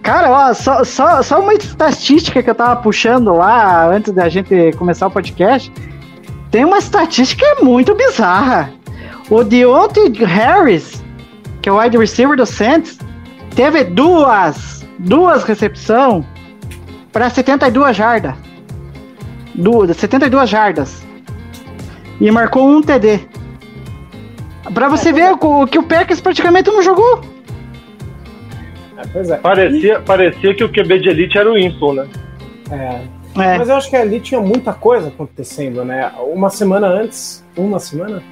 Cara, ó, só, só, só uma estatística que eu tava puxando lá antes da gente começar o podcast. Tem uma estatística muito bizarra. O Deontay Harris, que é o wide receiver do Saints, teve duas, duas recepção para 72 jardas. Duas, 72 jardas. E marcou um TD. Pra você ver o que o Packers praticamente não jogou. É, pois é. Parecia, parecia que o QB de elite era o Winston, né? É, É. Mas eu acho que ali tinha muita coisa acontecendo, né? Uma semana antes. Uma semana?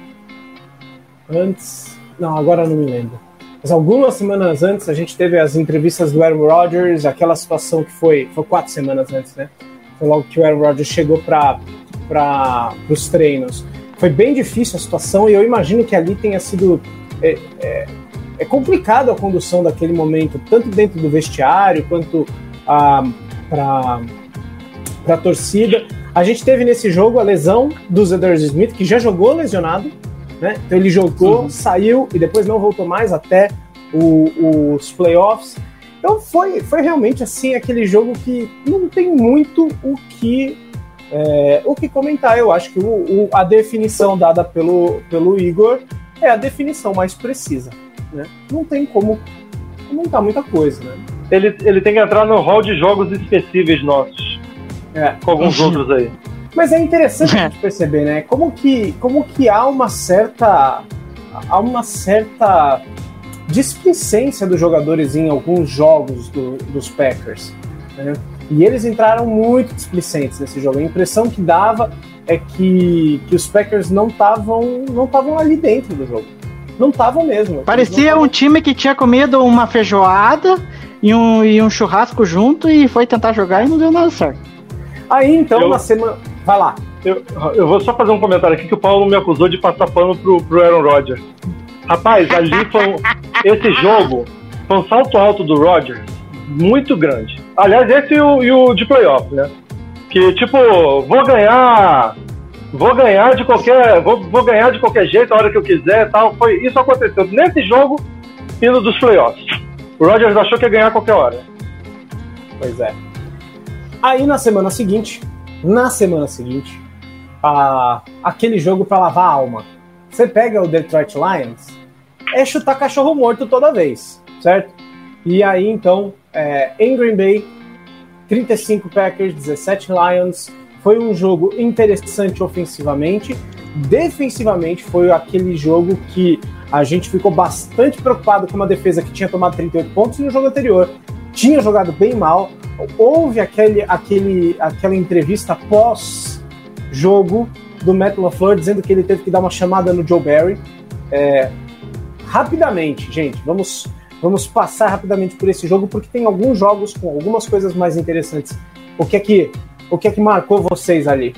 Antes. Não, agora eu não me lembro. Mas algumas semanas antes a gente teve as entrevistas do Aaron Rodgers, aquela situação que foi. Foi quatro semanas antes, né? Foi logo que o Aaron Rodgers chegou para os treinos. Foi bem difícil a situação e eu imagino que ali tenha sido. É, é, complicado a condução daquele momento, tanto dentro do vestiário quanto ah, para a torcida. A gente teve nesse jogo a lesão do Zeders Smith, que já jogou lesionado, né? Então ele jogou, saiu e depois não voltou mais até o- os playoffs. Então foi, foi realmente assim aquele jogo que não tem muito o que é, o que comentar. Eu acho que o- o- a definição dada pelo, pelo Igor é a definição mais precisa. Né? Não tem como comentar muita coisa, né? Ele, ele tem que entrar no hall de jogos esquecíveis nossos. É. Com alguns outros aí. Mas é interessante *laughs* a gente perceber, né? Como que, como que há uma certa. Há uma certa displicência dos jogadores em alguns jogos do- dos Packers. né? E eles entraram muito displicentes nesse jogo. A impressão que dava é que, que os Packers não estavam não estavam ali dentro do jogo. Não estavam mesmo. Parecia um time que tinha comido uma feijoada e um, e um churrasco junto e foi tentar jogar e não deu nada certo. Aí então, Eu- na semana. Vai lá. Eu, eu vou só fazer um comentário aqui que o Paulo me acusou de passar pano pro, pro Aaron Rodgers. Rapaz, ali *laughs* foi um, esse jogo foi um salto alto do Rodgers muito grande. Aliás, esse e o, e o de playoff, né? Que tipo, vou ganhar, vou ganhar de qualquer, vou, vou ganhar de qualquer jeito a hora que eu quiser, tal. Foi isso aconteceu nesse jogo e dos playoffs. O Rodgers achou que ia ganhar a qualquer hora. Pois é. Aí na semana seguinte, na semana seguinte, a- aquele jogo pra lavar a alma. Você pega o Detroit Lions, é chutar cachorro morto toda vez, certo? E aí então, é, em Green Bay, 35 Packers, 17 Lions. Foi um jogo interessante ofensivamente. Defensivamente, foi aquele jogo que a gente ficou bastante preocupado com uma defesa que tinha tomado 38 pontos no jogo anterior. Tinha jogado bem mal. Houve aquele, aquele, aquela entrevista pós-jogo do Matt LaFleur dizendo que ele teve que dar uma chamada no Joe Barry. É, rapidamente, gente, vamos, vamos passar rapidamente por esse jogo, porque tem alguns jogos com algumas coisas mais interessantes. O que é que, o que, é que marcou vocês ali?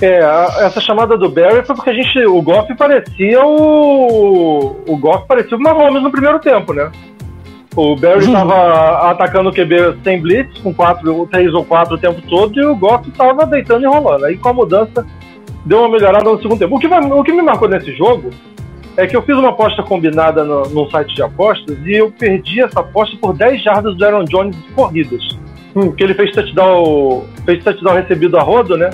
É, a- essa chamada do Barry foi porque a gente, o Goff parecia o. O Goff parecia o Mahomes no primeiro tempo, né? O Barry estava atacando o QB sem blitz, com quatro, três ou quatro o tempo todo, e o Goff estava deitando e rolando. Aí com a mudança, deu uma melhorada no segundo tempo. O que, o que me marcou nesse jogo é que eu fiz uma aposta combinada no, num site de apostas e eu perdi essa aposta por 10 jardas do Aaron Jones corridas. Hum, que ele fez touchdown, fez touchdown recebido a rodo, né?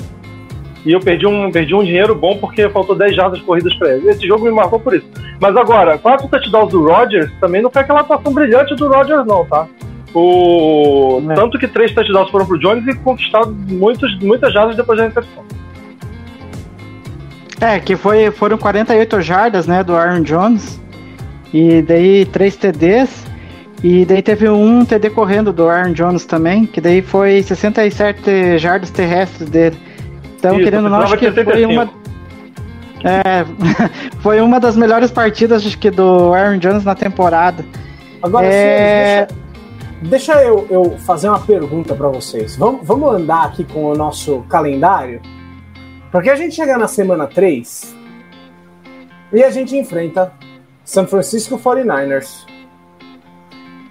E eu perdi um, perdi um dinheiro bom porque faltou 10 jardas corridas para ele. Esse jogo me marcou por isso. Mas agora, quatro touchdowns do Rodgers também não foi aquela atuação brilhante do Rodgers, não, tá? O... É. Tanto que três touchdowns foram pro Jones e conquistado muitos, muitas jardas depois da recepção. É, que foi, foram 48 jardas, né, do Aaron Jones. E daí três TDs. E daí teve um TD correndo do Aaron Jones também, que daí foi 67 jardas terrestres dele. Então, Isso, querendo ou não, acho que precisava de foi uma. É, *laughs* foi uma das melhores partidas acho que do Aaron Jones na temporada. Agora, É. senhores, deixa, deixa eu, eu fazer uma pergunta para vocês. Vamos, vamos andar aqui com o nosso calendário? Porque a gente chega na semana 3 e a gente enfrenta San Francisco 49ers,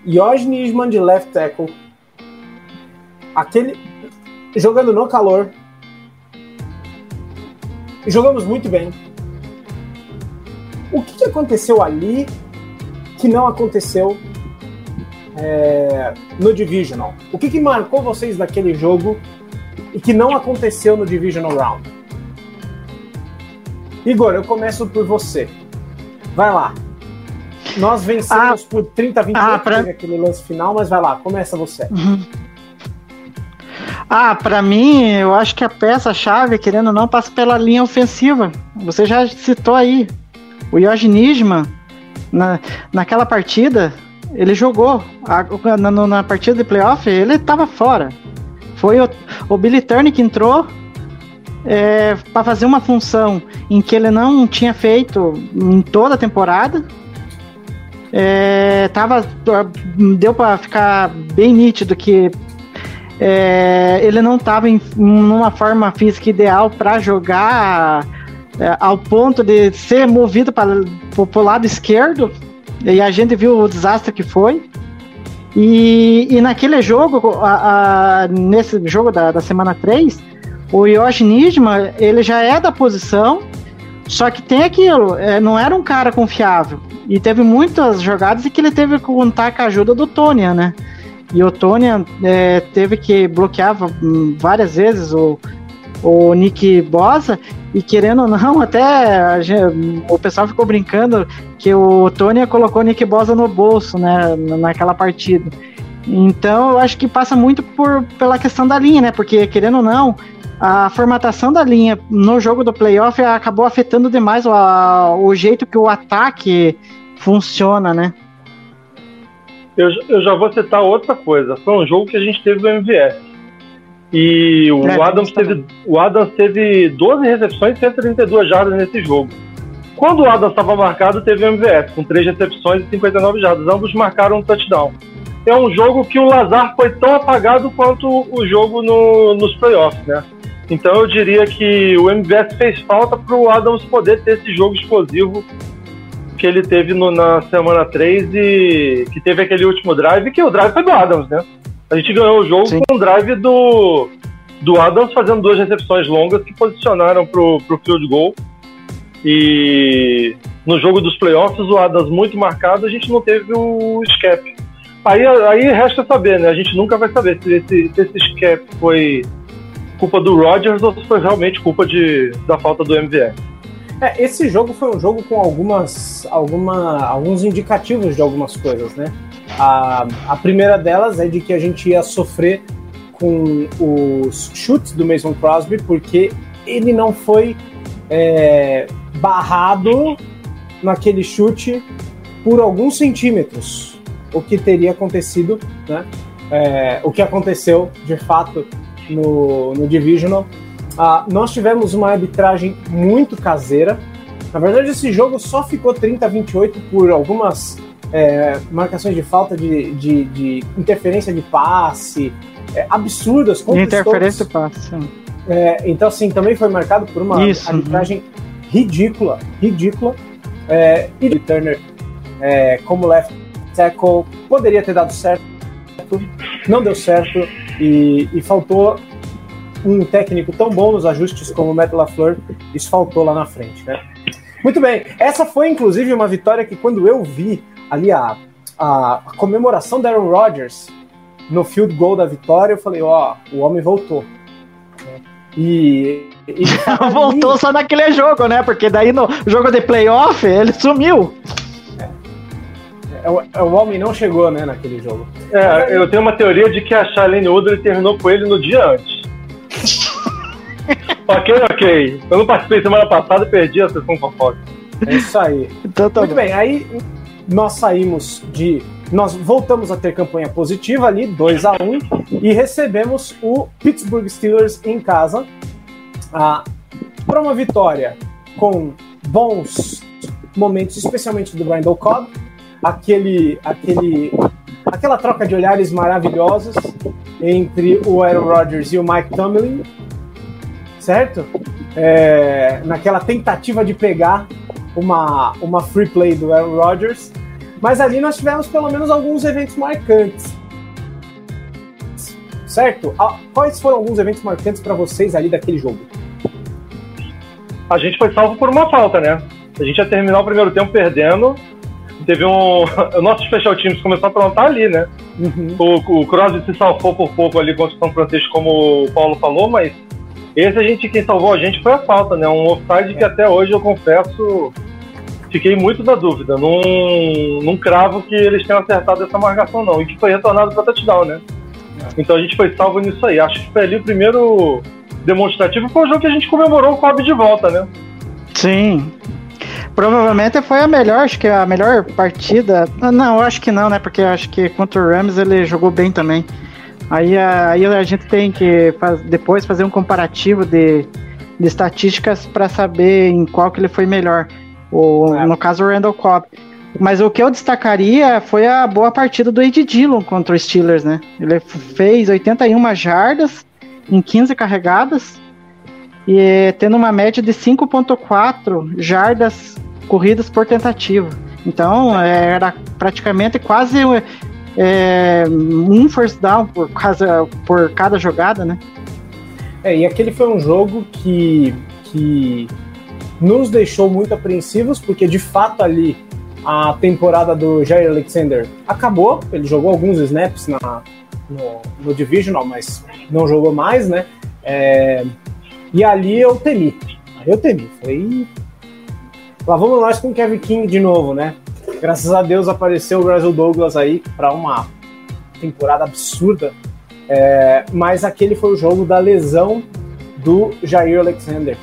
Josh Nisman de left tackle, aquele jogando no calor. Jogamos muito bem. O que, que aconteceu ali que não aconteceu é, no Divisional? O que, que marcou vocês daquele jogo e que não aconteceu no Divisional Round? Igor, eu começo por você. Vai lá. Nós vencemos por 30 a 28 ah, pra- teve aquele lance final, mas vai lá, começa você. Ah, pra mim, eu acho que a peça-chave, querendo ou não, passa pela linha ofensiva. Você já citou aí. O Yoshi Nisman, na, naquela partida, ele jogou. A- na, na partida de playoff, ele tava fora. Foi o, o Billy Turner que entrou é, para fazer uma função em que ele não tinha feito em toda a temporada. É, tava, deu para ficar bem nítido que é, ele não estava em uma forma física ideal para jogar é, ao ponto de ser movido para o lado esquerdo. E a gente viu o desastre que foi. E, e naquele jogo, a- a- nesse jogo da, da semana 3, o Yoshi Nisman, ele já é da posição, só que tem aquilo, é, não era um cara confiável. E teve muitas jogadas em que ele teve que contar com a ajuda do Tonya, né? E o Tonya é, teve que bloquear hum, várias vezes o, o Nick Bosa, e querendo ou não, *laughs* até a gen- o pessoal ficou brincando que o Tony colocou o Nick Bosa no bolso, né, naquela partida. Então eu acho que passa muito por, pela questão da linha, né? Porque querendo ou não, a formatação da linha no jogo do playoff acabou afetando demais o, a- o jeito que o ataque funciona, né? Eu, eu já vou citar outra coisa. Foi um jogo que a gente teve do MVS. E o, É, Adams, teve, o Adams teve 12 recepções e 132 jardas nesse jogo. Quando o Adams estava marcado, teve o MVS, com 3 recepções e 59 jardas. Ambos marcaram um touchdown. É um jogo que o Lazar foi tão apagado quanto o jogo no- nos playoffs, né? Então eu diria que o MVS fez falta para o Adams poder ter esse jogo explosivo que ele teve no- na semana 3 e que teve aquele último drive, que o drive foi do Adams, né? A gente ganhou o jogo Sim. com o drive do, do Adams fazendo duas recepções longas que posicionaram pro, pro field goal. E no jogo dos playoffs, o Adams muito marcado, a gente não teve o escape. Aí, aí resta saber, né? A gente nunca vai saber se esse, se esse escape foi culpa do Rodgers ou se foi realmente culpa de, da falta do MVS. É, esse jogo foi um jogo com algumas, alguma, alguns indicativos de algumas coisas, né? A, a primeira delas é de que a gente ia sofrer com os chutes do Mason Crosby, porque ele não foi é, barrado naquele chute por alguns centímetros, o que teria acontecido, né? É, o que aconteceu de fato no, no Divisional. Ah, nós tivemos uma arbitragem muito caseira. Na verdade, esse jogo só ficou 30 a 28 por algumas é, marcações de falta de, de, de interferência de passe é, absurdas Interferência Stokes. passa. É, então, assim, também foi marcado por uma Isso, arbitragem ridícula, ridícula. É, e o Turner, é, como left tackle, poderia ter dado certo, não deu certo, e, e faltou um técnico tão bom nos ajustes como o Matt LaFleur, isso faltou lá na frente, né? Muito bem, essa foi inclusive uma vitória que quando eu vi ali a, a, a comemoração da Aaron Rodgers no field goal da vitória, eu falei, ó, o homem voltou. E, e *laughs* Voltou só naquele jogo, né? Porque daí no jogo de playoff ele sumiu. É, o, é, o homem não chegou, né, naquele jogo. É, eu tenho uma teoria de que a Charlene Woodley terminou com ele no dia antes. *laughs* ok, ok. Eu não participei semana passada e perdi a sessão fofoca. É isso aí. Então tá Muito bom. bem, aí nós saímos de. Nós voltamos a ter campanha positiva ali, 2 a 1 e recebemos o Pittsburgh Steelers em casa ah, para uma vitória com bons momentos, especialmente do Randall Cobb, aquele, aquele, aquela troca de olhares maravilhosos entre o Aaron Rodgers e o Mike Tomlin, certo? É, naquela tentativa de pegar uma, uma free play do Aaron Rodgers. Mas ali nós tivemos pelo menos alguns eventos marcantes. Certo? Ah, Quais foram alguns eventos marcantes para vocês ali daquele jogo? A gente foi salvo por uma falta, né? A gente ia terminar o primeiro tempo perdendo. Teve um. *laughs* O nosso special teams começou a plantar ali, né? Uhum. O, o Crosby se salvou por pouco ali contra o São Francisco, como o Paulo falou, mas esse a gente, quem salvou a gente foi a falta, né? Um offside que até hoje eu confesso, fiquei muito na dúvida. Não, não cravo que eles tenham acertado essa marcação, não. E que foi retornado para touchdown, né? Então a gente foi salvo nisso aí. Acho que foi ali o primeiro demonstrativo. Foi o jogo que a gente comemorou o Cobb de volta, né? Sim. Provavelmente foi a melhor, acho que a melhor partida. Ah, Não, eu acho que não, né? Porque acho que contra o Rams ele jogou bem também. Aí, a- aí a gente tem que faz- depois fazer um comparativo de, de estatísticas para saber em qual que ele foi melhor. O, É. No caso, o Randall Cobb. Mas o que eu destacaria foi a boa partida do Ed Dillon contra o Steelers, né? Ele fez 81 jardas em 15 carregadas e tendo uma média de 5.4 jardas corridas por tentativa. Então era praticamente quase é, um first down por, por cada jogada, né? É, e aquele foi um jogo que, que nos deixou muito apreensivos, porque de fato ali a temporada do Jair Alexander acabou. Ele jogou alguns snaps na, no, no Divisional, mas não jogou mais, né? É, e ali eu temi. Eu temi. Falei, "Ih, lá vamos nós com o Kevin King de novo, né? Graças a Deus apareceu o Russell Douglas aí para uma temporada absurda. É, mas aquele foi o jogo da lesão do Jair Alexander.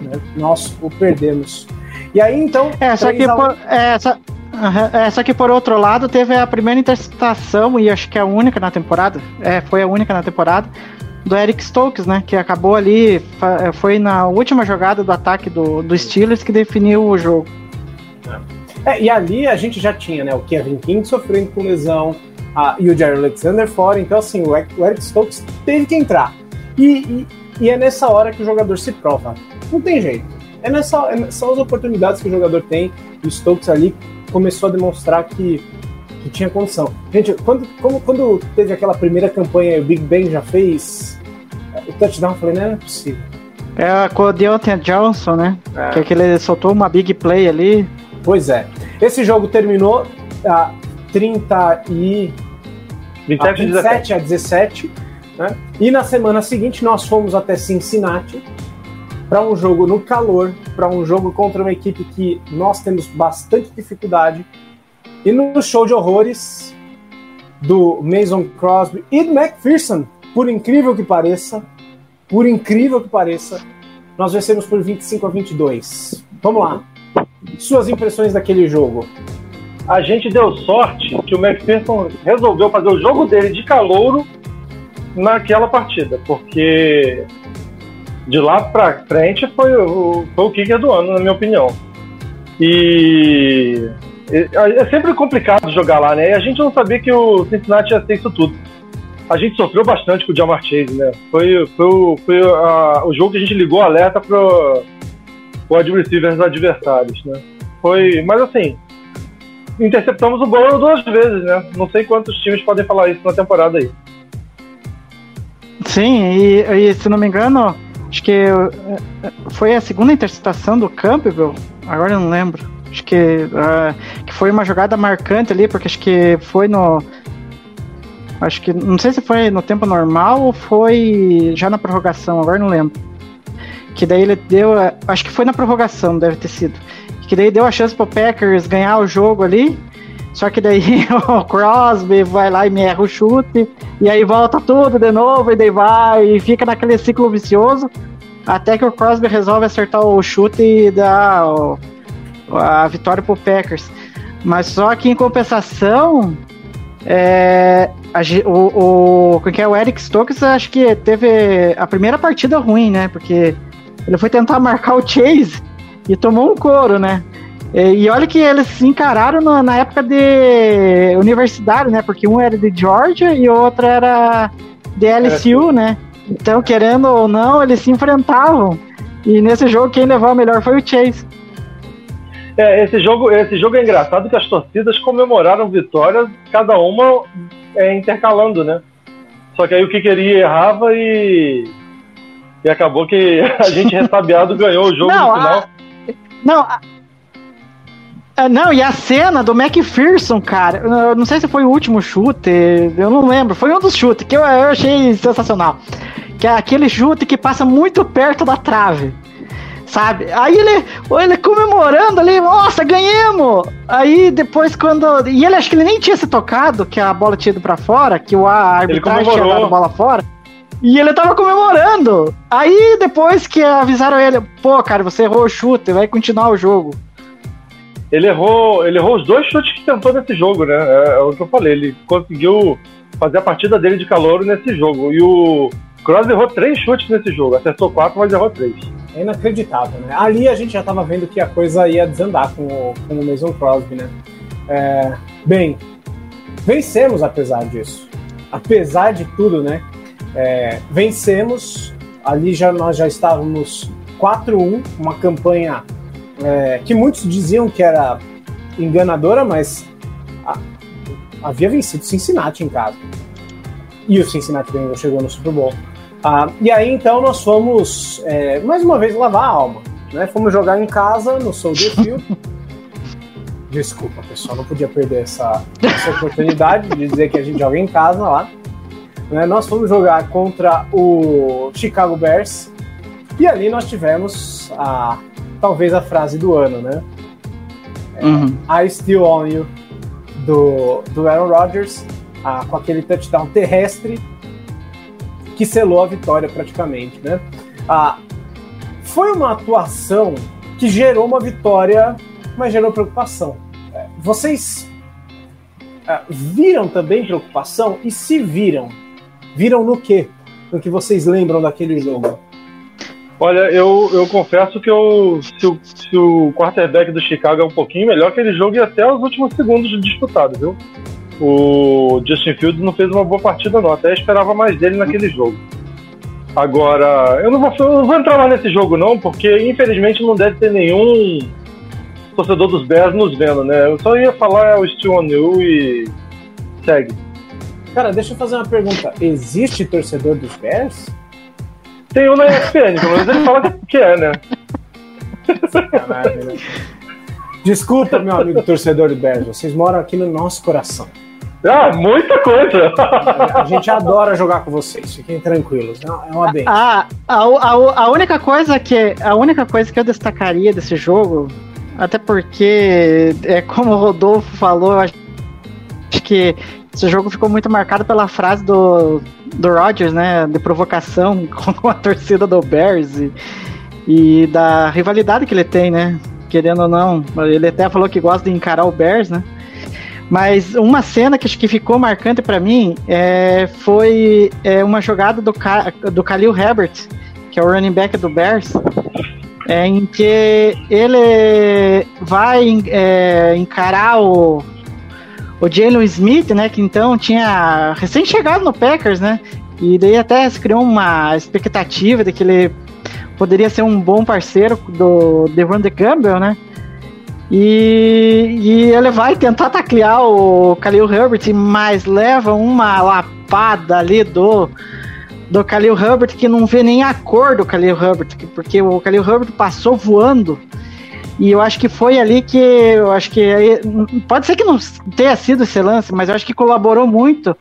né? Nós o perdemos. E aí então. É, só 3 que, a 1. por, é, só, aham, é, só que por outro lado teve a primeira interceptação, e acho que a única na temporada, é, foi a única na temporada, do Eric Stokes, né? Que acabou ali, fa- foi na última jogada do ataque do, do Steelers que definiu o jogo. É, e ali a gente já tinha, né? O Kevin King sofrendo com lesão a- e o Jair Alexander fora. Então, assim, o Eric, o Eric Stokes teve que entrar. E, e- e é nessa hora que o jogador se prova. Não tem jeito. É nessa, é- são as oportunidades que o jogador tem. E o Stokes ali começou a demonstrar que, que tinha condição. Gente, quando, como- quando teve aquela primeira campanha o Big Ben já fez é, o touchdown, eu falei, não é possível. É o Deontay Johnson, né? É. Que, é que ele soltou uma big play ali. Pois é. Esse jogo terminou a 30 e 27 a e 17. 27 a 17. Né? E na semana seguinte nós fomos até Cincinnati para um jogo no calor, para um jogo contra uma equipe que nós temos bastante dificuldade. E no show de horrores do Mason Crosby e do McPherson, por incrível que pareça, por incrível que pareça, nós vencemos por 25 a 22. Vamos lá. Suas impressões daquele jogo? A gente deu sorte que o McPherson resolveu fazer o jogo dele de calouro naquela partida, porque de lá pra frente foi o, foi o kicker do ano, na minha opinião. E é, sempre complicado jogar lá, né? E a gente não sabia que o Cincinnati ia ser isso tudo. A gente sofreu bastante com o Jamar Chase, né? Foi, foi, o, foi a- o jogo que a gente ligou o alerta pro, pro wide receivers adversários, né? Foi, mas assim, interceptamos o Burrow duas vezes, né? Não sei quantos times podem falar isso na temporada aí. Sim, e, e se não me engano, acho que foi a segunda interceptação do Campbell, agora eu não lembro. Acho que, ah, que foi uma jogada marcante ali, porque acho que foi no. Acho que. Não sei se foi no tempo normal ou foi já na prorrogação, agora não lembro. Que daí ele deu. Acho que foi na prorrogação, deve ter sido. Que daí deu a chance pro Packers ganhar o jogo ali. Só que daí *laughs* o Crosby vai lá e me erra o chute. E aí volta tudo de novo, e daí vai, e fica naquele ciclo vicioso. Até que o Crosby resolve acertar o chute e o- a vitória pro Packers. Mas só que em compensação, é, o, o, que é, o Eric Stokes acho que teve a primeira partida ruim, né? Porque ele foi tentar marcar o Chase e tomou um couro, né? E, e olha que eles se encararam na, na época de universidade, né? Porque um era de Georgia e o outro era de LSU, né? Então, querendo ou não, eles se enfrentavam. E nesse jogo, quem levou a melhor foi o Chase. É, esse jogo, esse jogo é engraçado que as torcidas comemoraram vitórias, cada uma é, intercalando, né? Só que aí o que queria errava e. E acabou que *laughs* a gente ressabiado ganhou o jogo Não, no final. a- Não, a- a- não, e a cena do McPherson, cara, eu não sei se foi o último chute, eu não lembro, foi um dos chutes que eu, eu achei sensacional. Que é aquele chute que passa muito perto da trave. Sabe? Aí ele, ele comemorando ali, nossa, ganhamos! Aí depois quando. E ele acho que ele nem tinha se tocado, que a bola tinha ido pra fora, que o arbitragem tinha dado a bola fora. E ele tava comemorando. Aí depois que avisaram ele, pô, cara, você errou o chute, vai continuar o jogo. Ele errou, ele errou os dois chutes que tentou nesse jogo, né? É, é o que eu falei. Ele conseguiu fazer a partida dele de calor nesse jogo. E o Cross errou três chutes nesse jogo. Acertou quatro, mas errou três. É inacreditável, né? Ali a gente já estava vendo que a coisa ia desandar com o, com o Mason Crosby, né? É, bem, vencemos apesar disso. Apesar de tudo, né? É, vencemos. Ali já nós já estávamos 4-1, uma campanha é, que muitos diziam que era enganadora, mas a- havia vencido Cincinnati em casa. E o Cincinnati chegou no Super Bowl. Ah, e aí então nós fomos é, mais uma vez lavar a alma, né? Fomos jogar em casa no Soldier Field. *laughs* Desculpa, pessoal, não podia perder essa, essa oportunidade de dizer que a gente joga em casa lá. Né? Nós fomos jogar contra o Chicago Bears e ali nós tivemos a talvez a frase do ano, né? Uhum. I Still On You do, do Aaron Rodgers, ah, com aquele touchdown terrestre que selou a vitória praticamente, né? Ah, foi uma atuação que gerou uma vitória, mas gerou preocupação. É, Vocês ah, viram também preocupação? E se viram, viram no quê? No que vocês lembram daquele jogo? Olha, eu, eu confesso que eu, se, o, se o quarterback do Chicago é um pouquinho melhor, aquele jogo ia até os últimos segundos disputado, viu? O Justin Fields não fez uma boa partida, não. Até esperava mais dele naquele jogo. Agora, eu não vou, eu não vou entrar mais nesse jogo, não, porque infelizmente não deve ter nenhum torcedor dos Bears nos vendo, né? Eu só ia falar é o Steel You e segue. Cara, deixa eu fazer uma pergunta. Existe torcedor dos Bears? Tem um na ESPN, pelo menos ele fala que é, né? Né? Desculpa, meu amigo torcedor do Bears, vocês moram aqui no nosso coração. Ah, muita coisa! A gente adora jogar com vocês, fiquem tranquilos. É uma- é uma bem. Ah, a, a, a única coisa que a única coisa que eu destacaria desse jogo, até porque é como o Rodolfo falou, acho acho que esse jogo ficou muito marcado pela frase do, do Rodgers, né, de provocação *laughs* com a torcida do Bears e, e da rivalidade que ele tem, né, querendo ou não, ele até falou que gosta de encarar o Bears, né. Mas uma cena que acho que ficou marcante pra mim é, foi é, uma jogada do, do Khalil Herbert, que é o running back do Bears, é, em que ele vai é, encarar o, o Jalen Smith, né, que então tinha recém chegado no Packers, né, e daí até se criou uma expectativa de que ele poderia ser um bom parceiro do Devon Campbell, né, e, e ele vai tentar taclear o Khalil Herbert, mas leva uma lapada ali do, do Khalil Herbert que não vê nem a cor do Khalil Herbert, porque o Khalil Herbert passou voando. E eu acho que foi ali que. Eu acho que. Pode ser que não tenha sido esse lance, mas eu acho que colaborou muito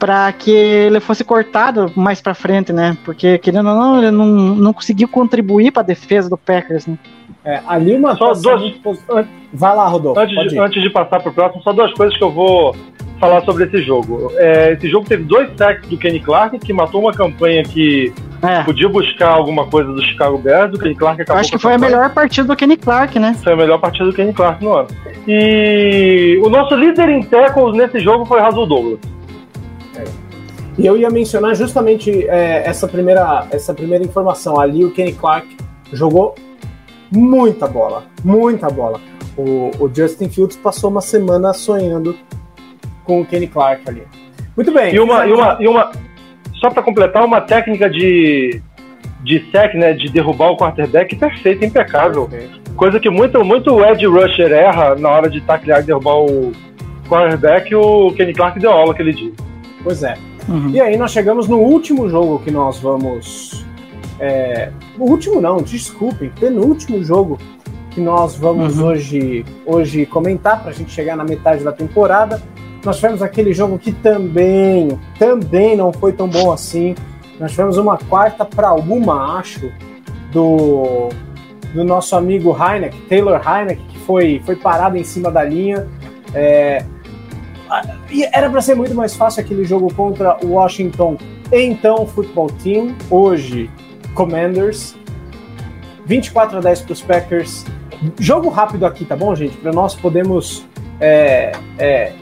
para que ele fosse cortado mais para frente, né? Porque querendo ou não, ele não, não conseguiu contribuir para a defesa do Packers, né? É, ali uma Só duas- Vai lá, Rodolfo. Antes pode de, ir. antes de passar pro próximo, só duas coisas que eu vou falar sobre esse jogo. É, esse jogo teve dois sacks do Kenny Clark, que matou uma campanha que É. podia buscar alguma coisa do Chicago Bears. O Kenny Clark acabou Acho que foi a campanha. melhor partida do Kenny Clark, né? Foi a melhor partida do Kenny Clark no ano. E o nosso líder em tackles nesse jogo foi Razul Douglas. E eu ia mencionar justamente é, essa, primeira, essa primeira informação. Ali o Kenny Clark jogou muita bola, muita bola. O, o Justin Fields passou uma semana sonhando com o Kenny Clark ali. Muito bem. E uma, e uma, e uma só para completar, uma técnica de, de sec, né, de derrubar o quarterback perfeita, impecável. Coisa que muito, muito Ed Rusher erra na hora de taclear e derrubar o quarterback, o Kenny Clark deu aula aquele dia. Pois é. Uhum. E aí nós chegamos no último jogo que nós vamos. É, o último não, desculpem, penúltimo jogo que nós vamos Uhum. hoje, hoje comentar para a gente chegar na metade da temporada. Nós tivemos aquele jogo que também, também não foi tão bom assim. Nós tivemos uma quarta para uma, acho, do, do nosso amigo Heineck, Taylor Heineck, que foi, foi parado em cima da linha. É, era para ser muito mais fácil aquele jogo contra o Washington, então Football Team, hoje Commanders. 24 a 10 para os Packers. Jogo rápido aqui, tá bom, gente? Para nós podermos é, é,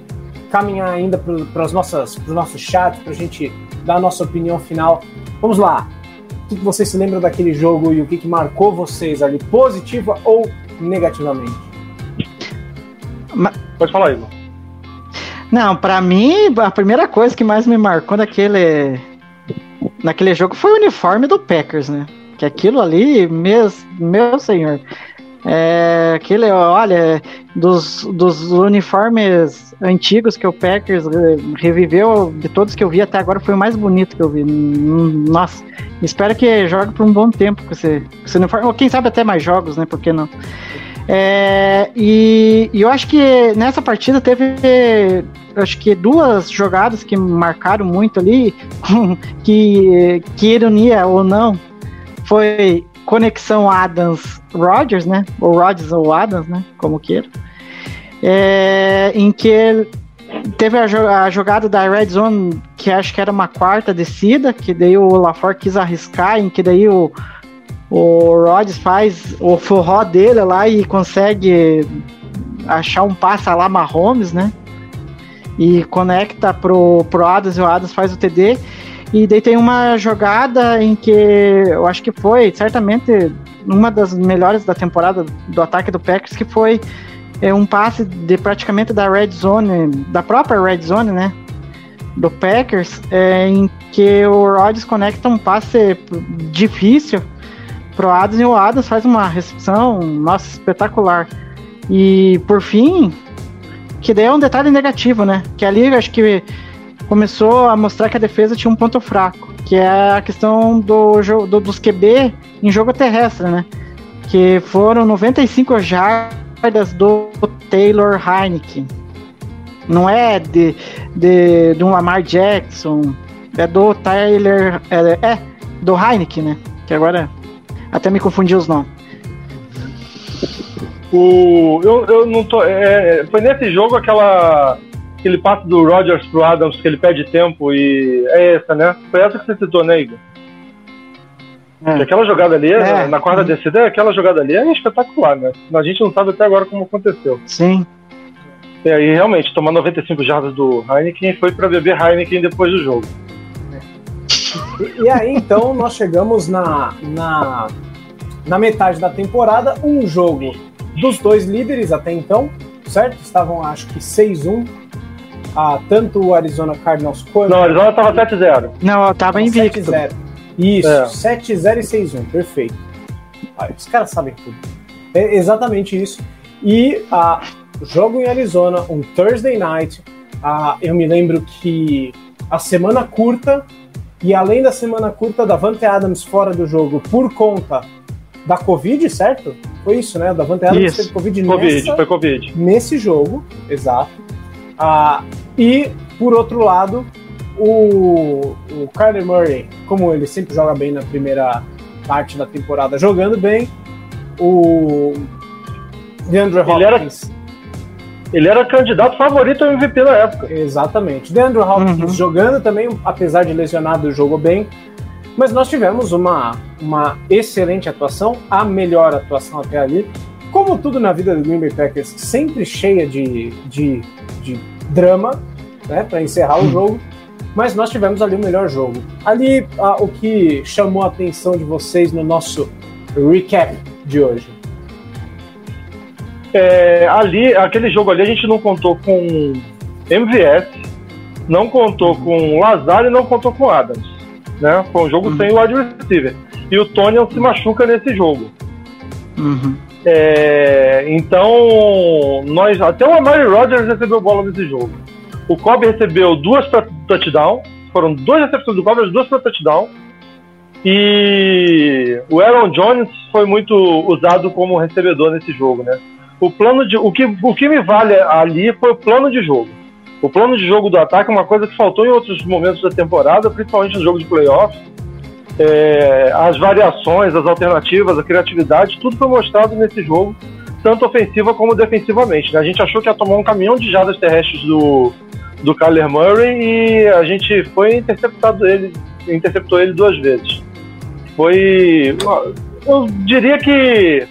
caminhar ainda para os nossos chats, para a gente dar a nossa opinião final. Vamos lá. O que que vocês se lembram daquele jogo e o que, que marcou vocês ali, positiva ou negativamente? Pode falar, Igor. Não, pra mim, a primeira coisa que mais me marcou naquele, naquele jogo foi o uniforme do Packers, né? Que aquilo ali, meu, meu senhor. É, aquele, olha, dos, dos uniformes antigos que o Packers eh, reviveu, de todos que eu vi até agora, foi o mais bonito que eu vi. Nossa, espero que jogue por um bom tempo com esse, com esse uniforme. Ou quem sabe até mais jogos, né? Por que não? É, e, e eu acho que nessa partida teve acho que duas jogadas que marcaram muito ali, *laughs* que, que ironia ou não, foi conexão Adams-Rodgers, né? Ou Rodgers ou Adams, né? Como queira. É, em que teve a, a jogada da Red Zone, que acho que era uma quarta descida, que daí o LaFleur quis arriscar, em que daí o, o Rodgers faz o forró dele lá e consegue achar um passe lá Mahomes, né? E conecta pro, pro Adams e o Adams faz o TD. E daí tem uma jogada em que eu acho que foi certamente uma das melhores da temporada do ataque do Packers, que foi é, um passe de praticamente da red zone, da própria red zone, né? Do Packers, é, em que o Rodgers conecta um passe difícil pro Adams e o Adams faz uma recepção, nossa, espetacular. E por fim, que daí é um detalhe negativo, né? Que ali acho que começou a mostrar que a defesa tinha um ponto fraco, que é a questão do, do dos QB em jogo terrestre, né? Que foram 95 jardas do Taylor Heineken. Não é de, de, de um Lamar Jackson, é do Tyler. É, é do Heineken, né? Que agora até me confundi os nomes. O, eu, eu não tô. é, foi nesse jogo aquela. Aquele passe do Rodgers pro Adams que ele pede tempo e. É essa, né? Foi essa que você citou, né, Igor? É. Que Aquela jogada ali, É. na quarta descida, aquela jogada ali é espetacular, né? A gente não sabe até agora como aconteceu. Sim. E aí, realmente, tomar 95 jardas do Heineken foi pra beber Heineken depois do jogo. E, e aí, então, nós chegamos na, na, na metade da temporada, um jogo dos dois líderes até então, certo? Estavam, acho que 6-1, ah, tanto o Arizona Cardinals quanto Não, a Arizona tava 7-0. Não, eu tava invicto. 7-0. Isso, É. 7-0 e 6-1, perfeito. Ah, os caras sabem tudo. É exatamente isso. E ah, jogo em Arizona, um Thursday night. ah, eu me lembro que a semana curta, e além da semana curta, Davante Adams fora do jogo por conta da Covid, certo? Foi isso, né? O Davante Adams Isso. teve Covid, Covid, nessa, foi Covid. nesse jogo, exato. Ah, e, por outro lado, o, o Kyler Murray, como ele sempre joga bem na primeira parte da temporada, jogando bem, o DeAndre Hopkins. Ele era candidato favorito ao MVP na época. Exatamente. DeAndre Hopkins Uhum. jogando também, apesar de lesionado, jogou bem. Mas nós tivemos uma, uma excelente atuação, a melhor atuação até ali. Como tudo na vida do Green Bay Packers, sempre cheia de, de, de drama, né, para encerrar o jogo. Mas nós tivemos ali o melhor jogo. Ali, ah, o que chamou a atenção de vocês no nosso recap de hoje? É, ali, aquele jogo ali, a gente não contou com MVS, não contou com Lazar e não contou com Adams. Né? Foi um jogo Uhum. sem wide receiver. E o Tony se machuca nesse jogo. Uhum. É, então, nós até o Amari Rodgers recebeu bola nesse jogo. O Cobb recebeu duas para touchdown, foram duas recepções do Cobb, as duas para touchdown. E o Aaron Jones foi muito usado como recebedor nesse jogo, né? O plano de o que o que me vale ali foi o plano de jogo. O plano de jogo do ataque é uma coisa que faltou em outros momentos da temporada, principalmente no jogo de playoffs. É, as variações, as alternativas, a criatividade, tudo foi mostrado nesse jogo, tanto ofensiva como defensivamente. né? A gente achou que ia tomar um caminhão de jardas terrestres do, do Kyler Murray e a gente foi interceptado ele, interceptou ele duas vezes. Foi, eu diria que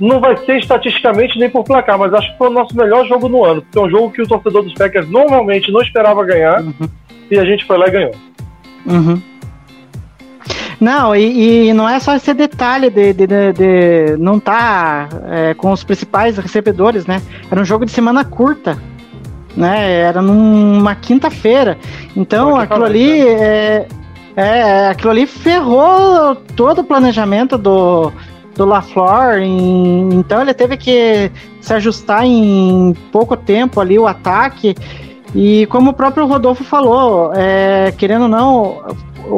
não vai ser estatisticamente nem por placar, mas acho que foi o nosso melhor jogo no ano, porque é um jogo que o torcedor dos Packers normalmente não esperava ganhar e a gente foi lá e ganhou. Uhum. Não, e, e não é só esse detalhe de, de, de- de não estar com os principais recebedores, né? Era um jogo de semana curta, né? Era numa quinta-feira. Então aquilo falar, ali é, é, aquilo ali ferrou todo o planejamento do, do LaFleur. então ele teve que se ajustar em pouco tempo ali o ataque. E como o próprio Rodolfo falou, é, querendo ou não,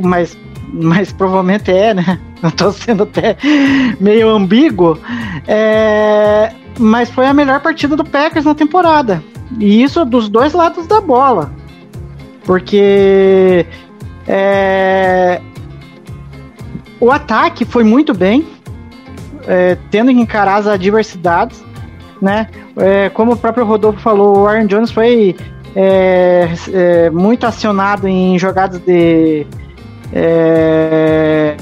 mas, mas provavelmente é, né? *laughs* Eu tô sendo até meio ambíguo. é, mas foi a melhor partida do Packers na temporada. E isso dos dois lados da bola. Porque é, o ataque foi muito bem, é, tendo que encarar as adversidades, né? É, como o próprio Rodolfo falou, o Aaron Jones foi é, é, muito acionado em jogadas de é,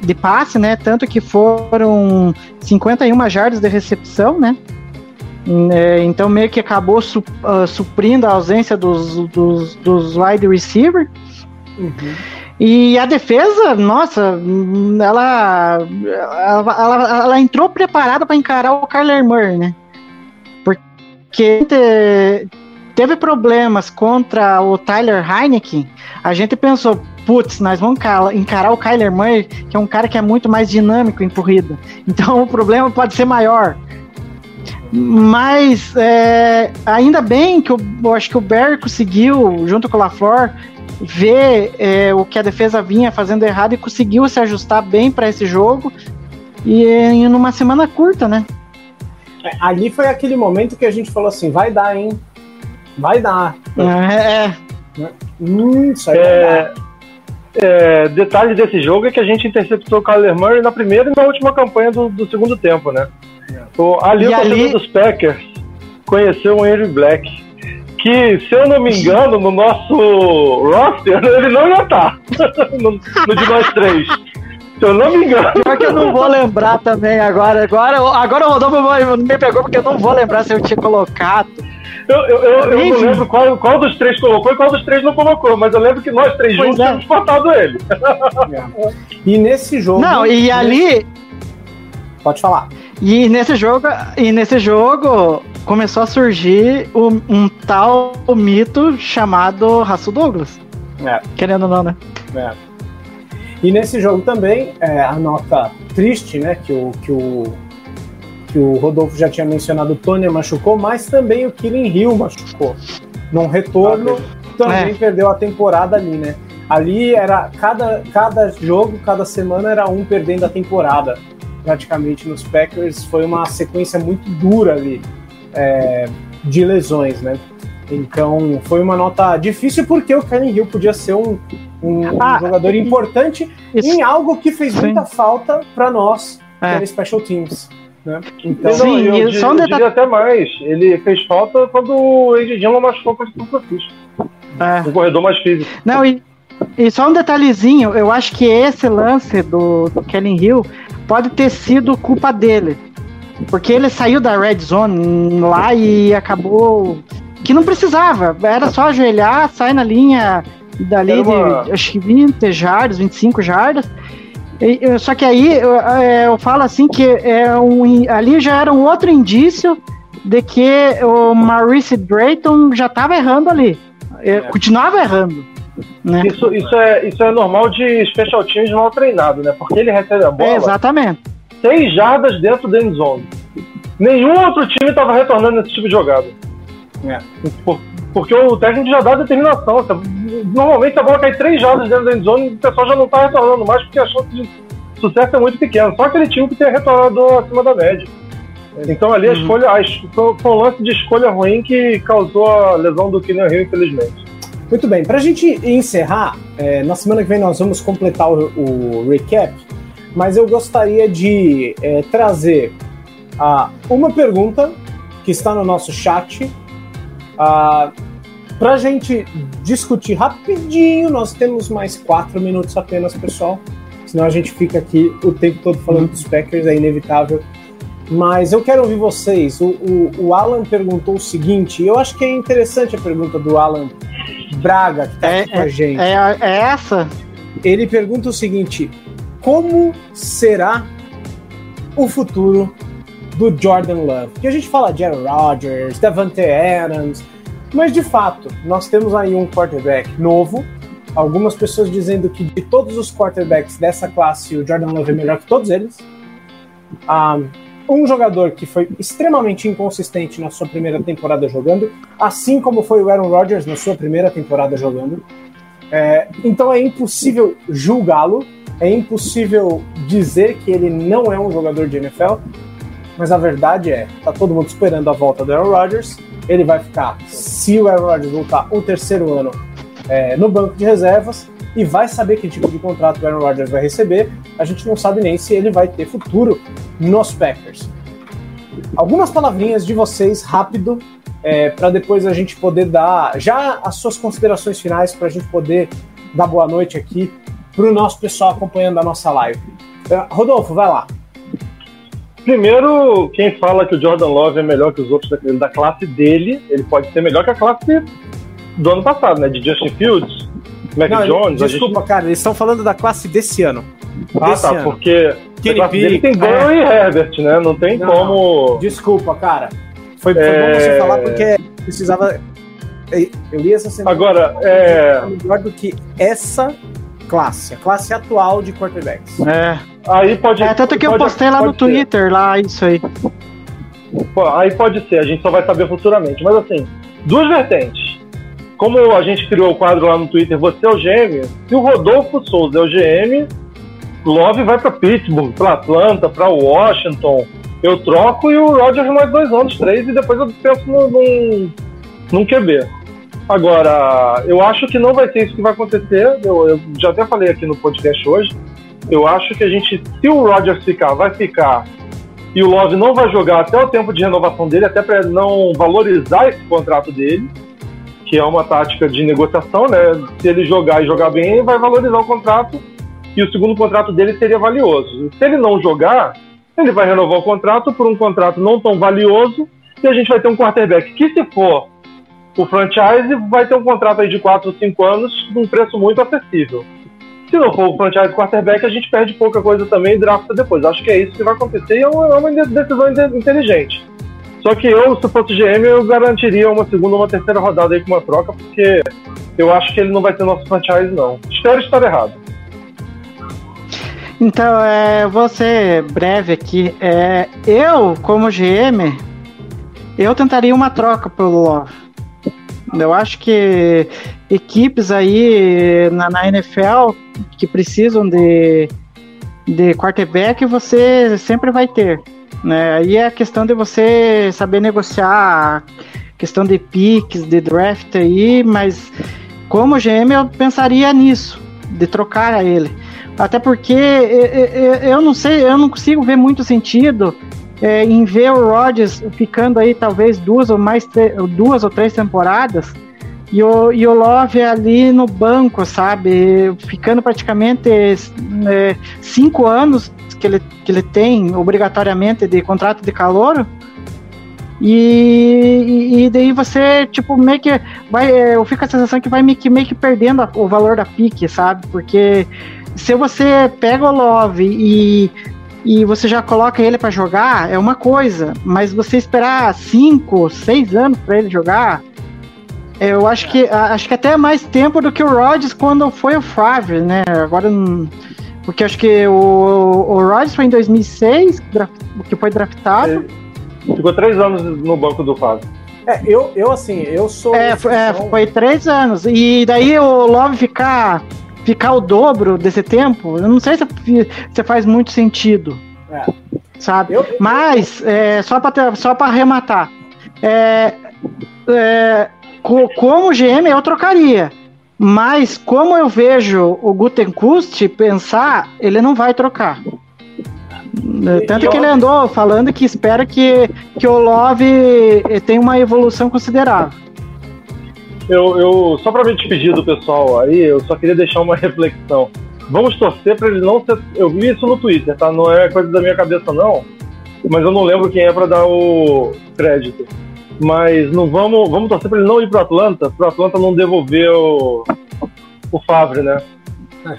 de passe, né? Tanto que foram 51 jardas de recepção, né? É, então meio que acabou ah, suprindo a ausência dos, dos, dos wide receiver. E a defesa, nossa, ela, ela, ela, ela entrou preparada para encarar o Kyler Murray, né? Porque te- teve problemas contra o Tyler Heineken. A gente pensou, putz, nós vamos encara- encarar o Kyler Murray, que é um cara que é muito mais dinâmico em corrida. *laughs* Então o problema pode ser maior. Mas é, ainda bem que eu, eu acho que o Barry conseguiu, junto com o LaFleur, ver é, o que a defesa vinha fazendo errado e conseguiu se ajustar bem para esse jogo. E em numa semana curta, né? É, ali foi aquele momento que a gente falou assim: vai dar, hein? Vai dar. É, é. Hum, isso aí É, é, detalhe desse jogo é que a gente interceptou o Kyler Murray na primeira e na última campanha do, do segundo tempo, né? O, ali E o torcedor ali- dos Packers conheceu o Henry Black, que, se eu não me engano, no nosso roster, *laughs* ele não ia estar *laughs* no, no de nós três. Se eu não me engano. Pior que eu não vou lembrar também agora. Agora, agora o Rodolfo me pegou porque eu não vou lembrar se eu tinha colocado. Eu, eu, eu, eu não lembro qual, qual dos três colocou e qual dos três não colocou, mas eu lembro que nós três Pois juntos é. tínhamos cortado ele. *laughs* E nesse jogo. Não, e ali, Pode falar. E nesse jogo, e nesse jogo começou a surgir um, um tal mito chamado Raço Douglas. É. Querendo ou não, né? É. E nesse jogo também, é, a nota triste, né, que o, que o que o Rodolfo já tinha mencionado, o Tony machucou, mas também o Killing Hill machucou. Num retorno, também É. perdeu a temporada ali, né? Ali era cada, cada jogo, cada semana era um perdendo a temporada, praticamente nos Packers. Foi uma sequência muito dura ali é, de lesões, né? Então foi uma nota difícil porque o Kellen Hill podia ser um, um- um Ah, jogador e- importante Isso- em algo que fez Sim. muita falta para nós, que É. era Special Teams. Né? Então, Sim, eu, e di- só um eu detalhe- diria até mais. Ele fez falta quando o Andy Dillon machucou contra o Francisco. É. Um corredor mais físico. Não, e, e só um detalhezinho, eu acho que esse lance do, do Kellen Hill pode ter sido culpa dele. Porque ele saiu da red zone lá e acabou. Que não precisava, era só ajoelhar, sair na linha dali uma- de acho que 20 jardas, 25 jardas. E- só que aí eu, é, eu falo assim que é um, ali já era um outro indício de que o Maurice Drayton já estava errando ali. É, Continuava errando. Né? Isso, isso, é, isso é normal de special teams mal treinado, né? Porque ele recebe a bola É, exatamente. seis jardas dentro da end zone. Nenhum outro time estava retornando nesse tipo de jogada. É. Por- Porque o técnico já dá determinação. Normalmente a bola cai três jardas dentro da end zone o pessoal já não está retornando mais porque a chance de sucesso é muito pequena. Só aquele time que tem retornador acima da média. Então ali a Uhum. escolha, a foi, foi um lance de escolha ruim que causou a lesão do Kylian Hill, infelizmente. Muito bem, para a gente encerrar, é, na semana que vem nós vamos completar o, o recap, mas eu gostaria de é, trazer ah, uma pergunta que está no nosso chat para a gente discutir rapidinho. Nós temos mais quatro minutos apenas, pessoal, senão a gente fica aqui o tempo todo falando dos Packers, é inevitável. Mas eu quero ouvir vocês. O, o, o Alan perguntou o seguinte, e eu acho que é interessante a pergunta do Alan Braga, que está É, aqui com a gente. É, é essa? Ele pergunta o seguinte: como será o futuro do Jordan Love? Porque a gente fala de Aaron Rodgers, Davante Adams, mas de fato, nós temos aí um quarterback novo. Algumas pessoas dizendo que de todos os quarterbacks dessa classe, o Jordan Love é melhor que todos eles. Ah, um jogador que foi extremamente inconsistente na sua primeira temporada jogando, assim como foi o Aaron Rodgers na sua primeira temporada jogando. É, então é impossível julgá-lo, é impossível dizer que ele não é um jogador de NFL, mas a verdade é, tá todo mundo esperando a volta do Aaron Rodgers, ele vai ficar, se o Aaron Rodgers voltar um terceiro ano é, no banco de reservas, e vai saber que tipo de contrato o Aaron Rodgers vai receber, a gente não sabe nem se ele vai ter futuro nos Packers. Algumas palavrinhas de vocês, rápido, para depois a gente poder dar já as suas considerações finais, para a gente poder dar boa noite aqui para o nosso pessoal acompanhando a nossa live. É, Rodolfo, vai lá. Primeiro, quem fala que o Jordan Love é melhor que os outros da, da classe dele, ele pode ser melhor que a classe do ano passado, né? De Justin Fields, Mac Não, Jones. a desculpa, gente- cara, eles estão falando da classe desse ano. Ah, Desse tá, ano. porque Kenny tem Burrow e Herbert, né? Não tem Não, como. Desculpa, cara. Foi, foi É. bom você falar porque precisava. Eu li essa semana. Agora, é. melhor do que essa classe, a classe atual de quarterbacks. É. Aí pode. É, tanto que eu pode- postei lá no ser. Twitter, lá, isso aí. Pô, Aí pode ser, a gente só vai saber futuramente. Mas assim, duas vertentes. Como a gente criou o quadro lá no Twitter, você é o GM, se o Rodolfo Souza é o GM, Love vai para Pittsburgh, para Atlanta, para Washington. Eu troco e o Rodgers mais dois anos, três, e depois eu penso num, num, num QB. Agora, eu acho que não vai ser isso que vai acontecer. Eu, eu já até falei aqui no podcast hoje. Eu acho que a gente, se o Rodgers ficar, vai ficar e o Love não vai jogar até o tempo de renovação dele, até para não valorizar esse contrato dele, que é uma tática de negociação, né? Se ele jogar e jogar bem, vai valorizar o contrato e o segundo contrato dele seria valioso. Se ele não jogar, ele vai renovar o contrato por um contrato não tão valioso e a gente vai ter um quarterback que, se for o franchise, vai ter um contrato aí de 4 ou 5 anos num preço muito acessível. Se não for o franchise quarterback, a gente perde pouca coisa também e drafta depois. Acho que é isso que vai acontecer e é uma, é decisão inte- inteligente. Só que eu, se fosse GM, eu garantiria uma segunda ou uma terceira rodada aí com uma troca, porque eu acho que ele não vai ser nosso franchise, não. Espero estar errado. Então, é, vou ser breve aqui. É, eu, como GM, eu tentaria uma troca pelo Love. Eu acho que equipes aí na, na NFL que precisam de, de quarterback, você sempre vai ter. Né? Aí é a questão de você saber negociar questão de piques, de draft aí, mas como GM eu pensaria nisso, de trocar a ele. Até porque eu, eu não sei, eu não consigo ver muito sentido é, em ver o Rodgers ficando aí talvez duas ou mais duas ou três temporadas e o, e o Love ali no banco, sabe? Ficando praticamente é, cinco anos que ele, que ele tem obrigatoriamente de contrato de calor. E, e, daí você, tipo, meio que vai. É, eu fico a sensação que vai meio que, meio que perdendo a, o valor da pique, sabe? Porque se você pega o Love e, e você já coloca ele para jogar, é uma coisa, mas você esperar 5, 6 anos para ele jogar, eu acho que acho que até mais tempo do que o Rodgers quando foi o Favre, né? Agora porque acho que o, o Rodgers foi em 2006 que foi draftado. Ficou três anos no banco do Favre. É, eu, eu assim, eu sou. É, é, foi três anos. E daí o Love ficar ficar o dobro desse tempo, eu não sei se, se faz muito sentido. É. Sabe? Eu, Mas, é, só para só arrematar, é, é, como GM eu trocaria. Mas como eu vejo o Gutenkust pensar, ele não vai trocar. Tanto que ele andou falando que espera que, que o Love tenha uma evolução considerável. Eu, eu só para me despedir do pessoal aí, eu só queria deixar uma *laughs* reflexão. Vamos torcer para ele não ser. Eu vi isso no Twitter, tá? Não é coisa da minha cabeça, não. Mas eu não lembro quem é para dar o crédito. Mas não vamos, vamos torcer para ele não ir para Atlanta, para Atlanta não devolver o, o Favre, né?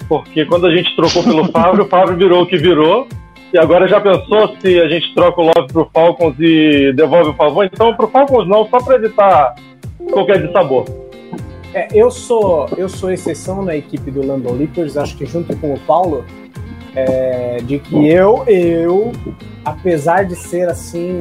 Porque quando a gente trocou pelo Favre, o Favre virou o que virou. E agora já pensou se a gente troca o Love pro Falcons e devolve o favor? Então pro Falcons não, só para evitar qualquer dissabor. É, eu sou eu sou exceção na equipe do London Leapers, acho que junto com o Paulo, é, de que eu eu apesar de ser assim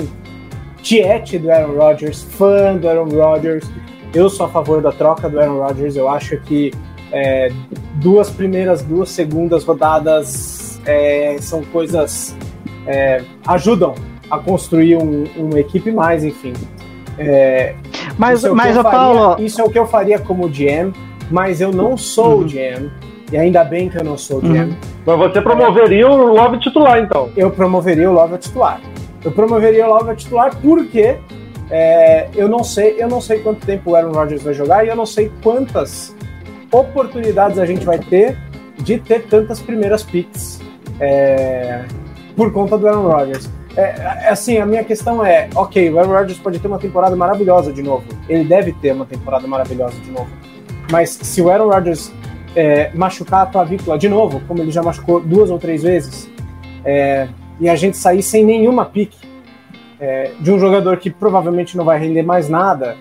tiete do Aaron Rodgers, fã do Aaron Rodgers. Eu sou a favor da troca do Aaron Rodgers. Eu acho que é, duas primeiras, duas segundas rodadas é, são coisas é, ajudam a construir um, uma equipe mais, enfim. É, mas, isso é mas faria, Paulo, isso é o que eu faria como GM, mas eu não sou uhum. o GM. E ainda bem que eu não sou o GM. Uhum. Mas você promoveria o Love titular, então? Eu promoveria o Love titular. Eu promoveria logo a titular porque é, eu não sei, eu não sei quanto tempo o Aaron Rodgers vai jogar e eu não sei quantas oportunidades a gente vai ter de ter tantas primeiras picks é, por conta do Aaron Rodgers. É, é, assim, a minha questão é, ok, o Aaron Rodgers pode ter uma temporada maravilhosa de novo. Ele deve ter uma temporada maravilhosa de novo. Mas se o Aaron Rodgers é, machucar a clavícula de novo, como ele já machucou duas ou três vezes, é, e a gente sair sem nenhuma pique é, de um jogador que provavelmente não vai render mais nada,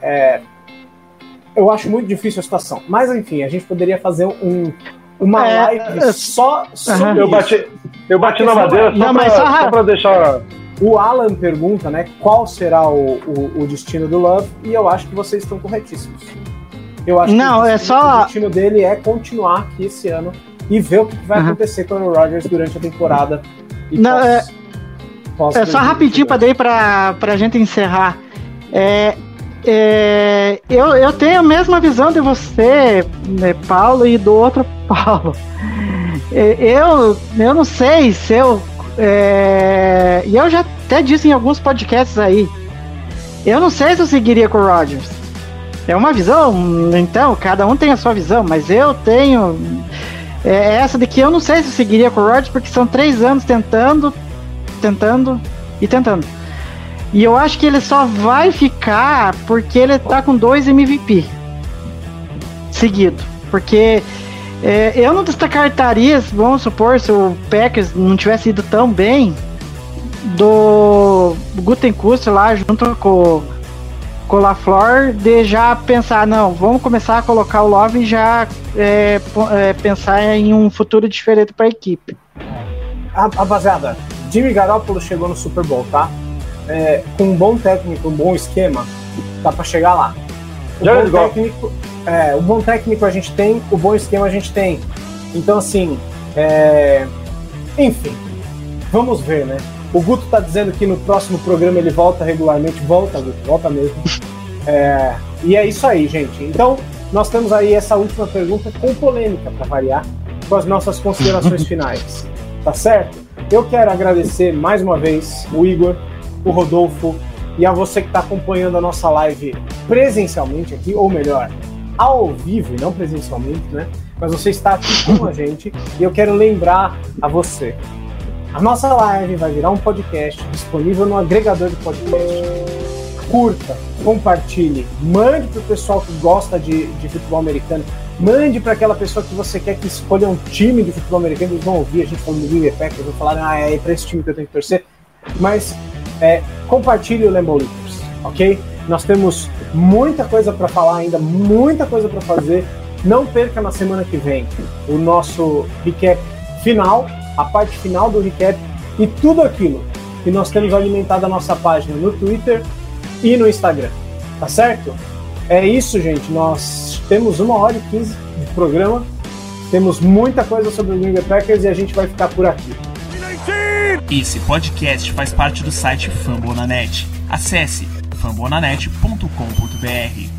é, eu acho muito difícil a situação. Mas enfim, a gente poderia fazer um, uma é, live é, só sobre eu bati, eu bati na madeira só, não, só, só pra deixar. O Alan pergunta, né, qual será o, o, o, destino do Love, e eu acho que vocês estão corretíssimos. Eu acho não, que o, é só... o destino dele é continuar aqui esse ano e ver o que vai uhum. acontecer com o Aaron Rodgers durante a temporada. Não, pós, é, pós é só rapidinho para daí para a gente encerrar. É, é, eu, eu tenho a mesma visão de você, né, Paulo, e do outro *laughs* Paulo. É, eu, eu não sei se eu. É, e eu já até disse em alguns podcasts aí. Eu não sei se eu seguiria com o Rodgers. É uma visão, então, cada um tem a sua visão, mas eu tenho é, é essa de que eu não sei se seguiria com o Rodgers, porque são três anos tentando, tentando e tentando. E eu acho que ele só vai ficar porque ele tá com dois MVP seguido. Porque é, eu não descartaria, vamos supor, se o Packers não tivesse ido tão bem, do Gutenkust lá junto com LaFleur de já pensar, não, vamos começar a colocar o Love e já é, é, pensar em um futuro diferente para a equipe. Rapaziada, Jimmy Garoppolo chegou no Super Bowl, tá? É, com um bom técnico, um bom esquema, dá para chegar lá. O bom, técnico, é, o bom técnico a gente tem, o bom esquema a gente tem. Então, assim, é, enfim, vamos ver, né? O Guto tá dizendo que no próximo programa ele volta regularmente. Volta, Guto, volta mesmo. É, e é isso aí, gente. Então, nós temos aí essa última pergunta com polêmica, para variar, com as nossas considerações *laughs* finais. Tá certo? Eu quero agradecer mais uma vez o Igor, o Rodolfo e a você que está acompanhando a nossa live presencialmente aqui, ou melhor, ao vivo e não presencialmente, né? Mas você está aqui com a gente e eu quero lembrar a você. A nossa live vai virar um podcast disponível no agregador de podcast. Curta, compartilhe, mande para o pessoal que gosta de, de futebol americano, mande para aquela pessoa que você quer que escolha um time de futebol americano. Eles vão ouvir a gente falando do Green Packers, vão falar, ah, é para esse time que eu tenho que torcer. Mas é, compartilhe o Lambeau Leaders, ok? Nós temos muita coisa para falar ainda, muita coisa para fazer. Não perca na semana que vem o nosso recap final, a parte final do recap e tudo aquilo que nós temos alimentado a nossa página no Twitter e no Instagram. Tá certo? É isso, gente. Nós temos uma hora e quinze de programa. Temos muita coisa sobre o Green Bay Packers e a gente vai ficar por aqui. Esse podcast faz parte do site Fambonanet. Acesse fambonanet.com.br.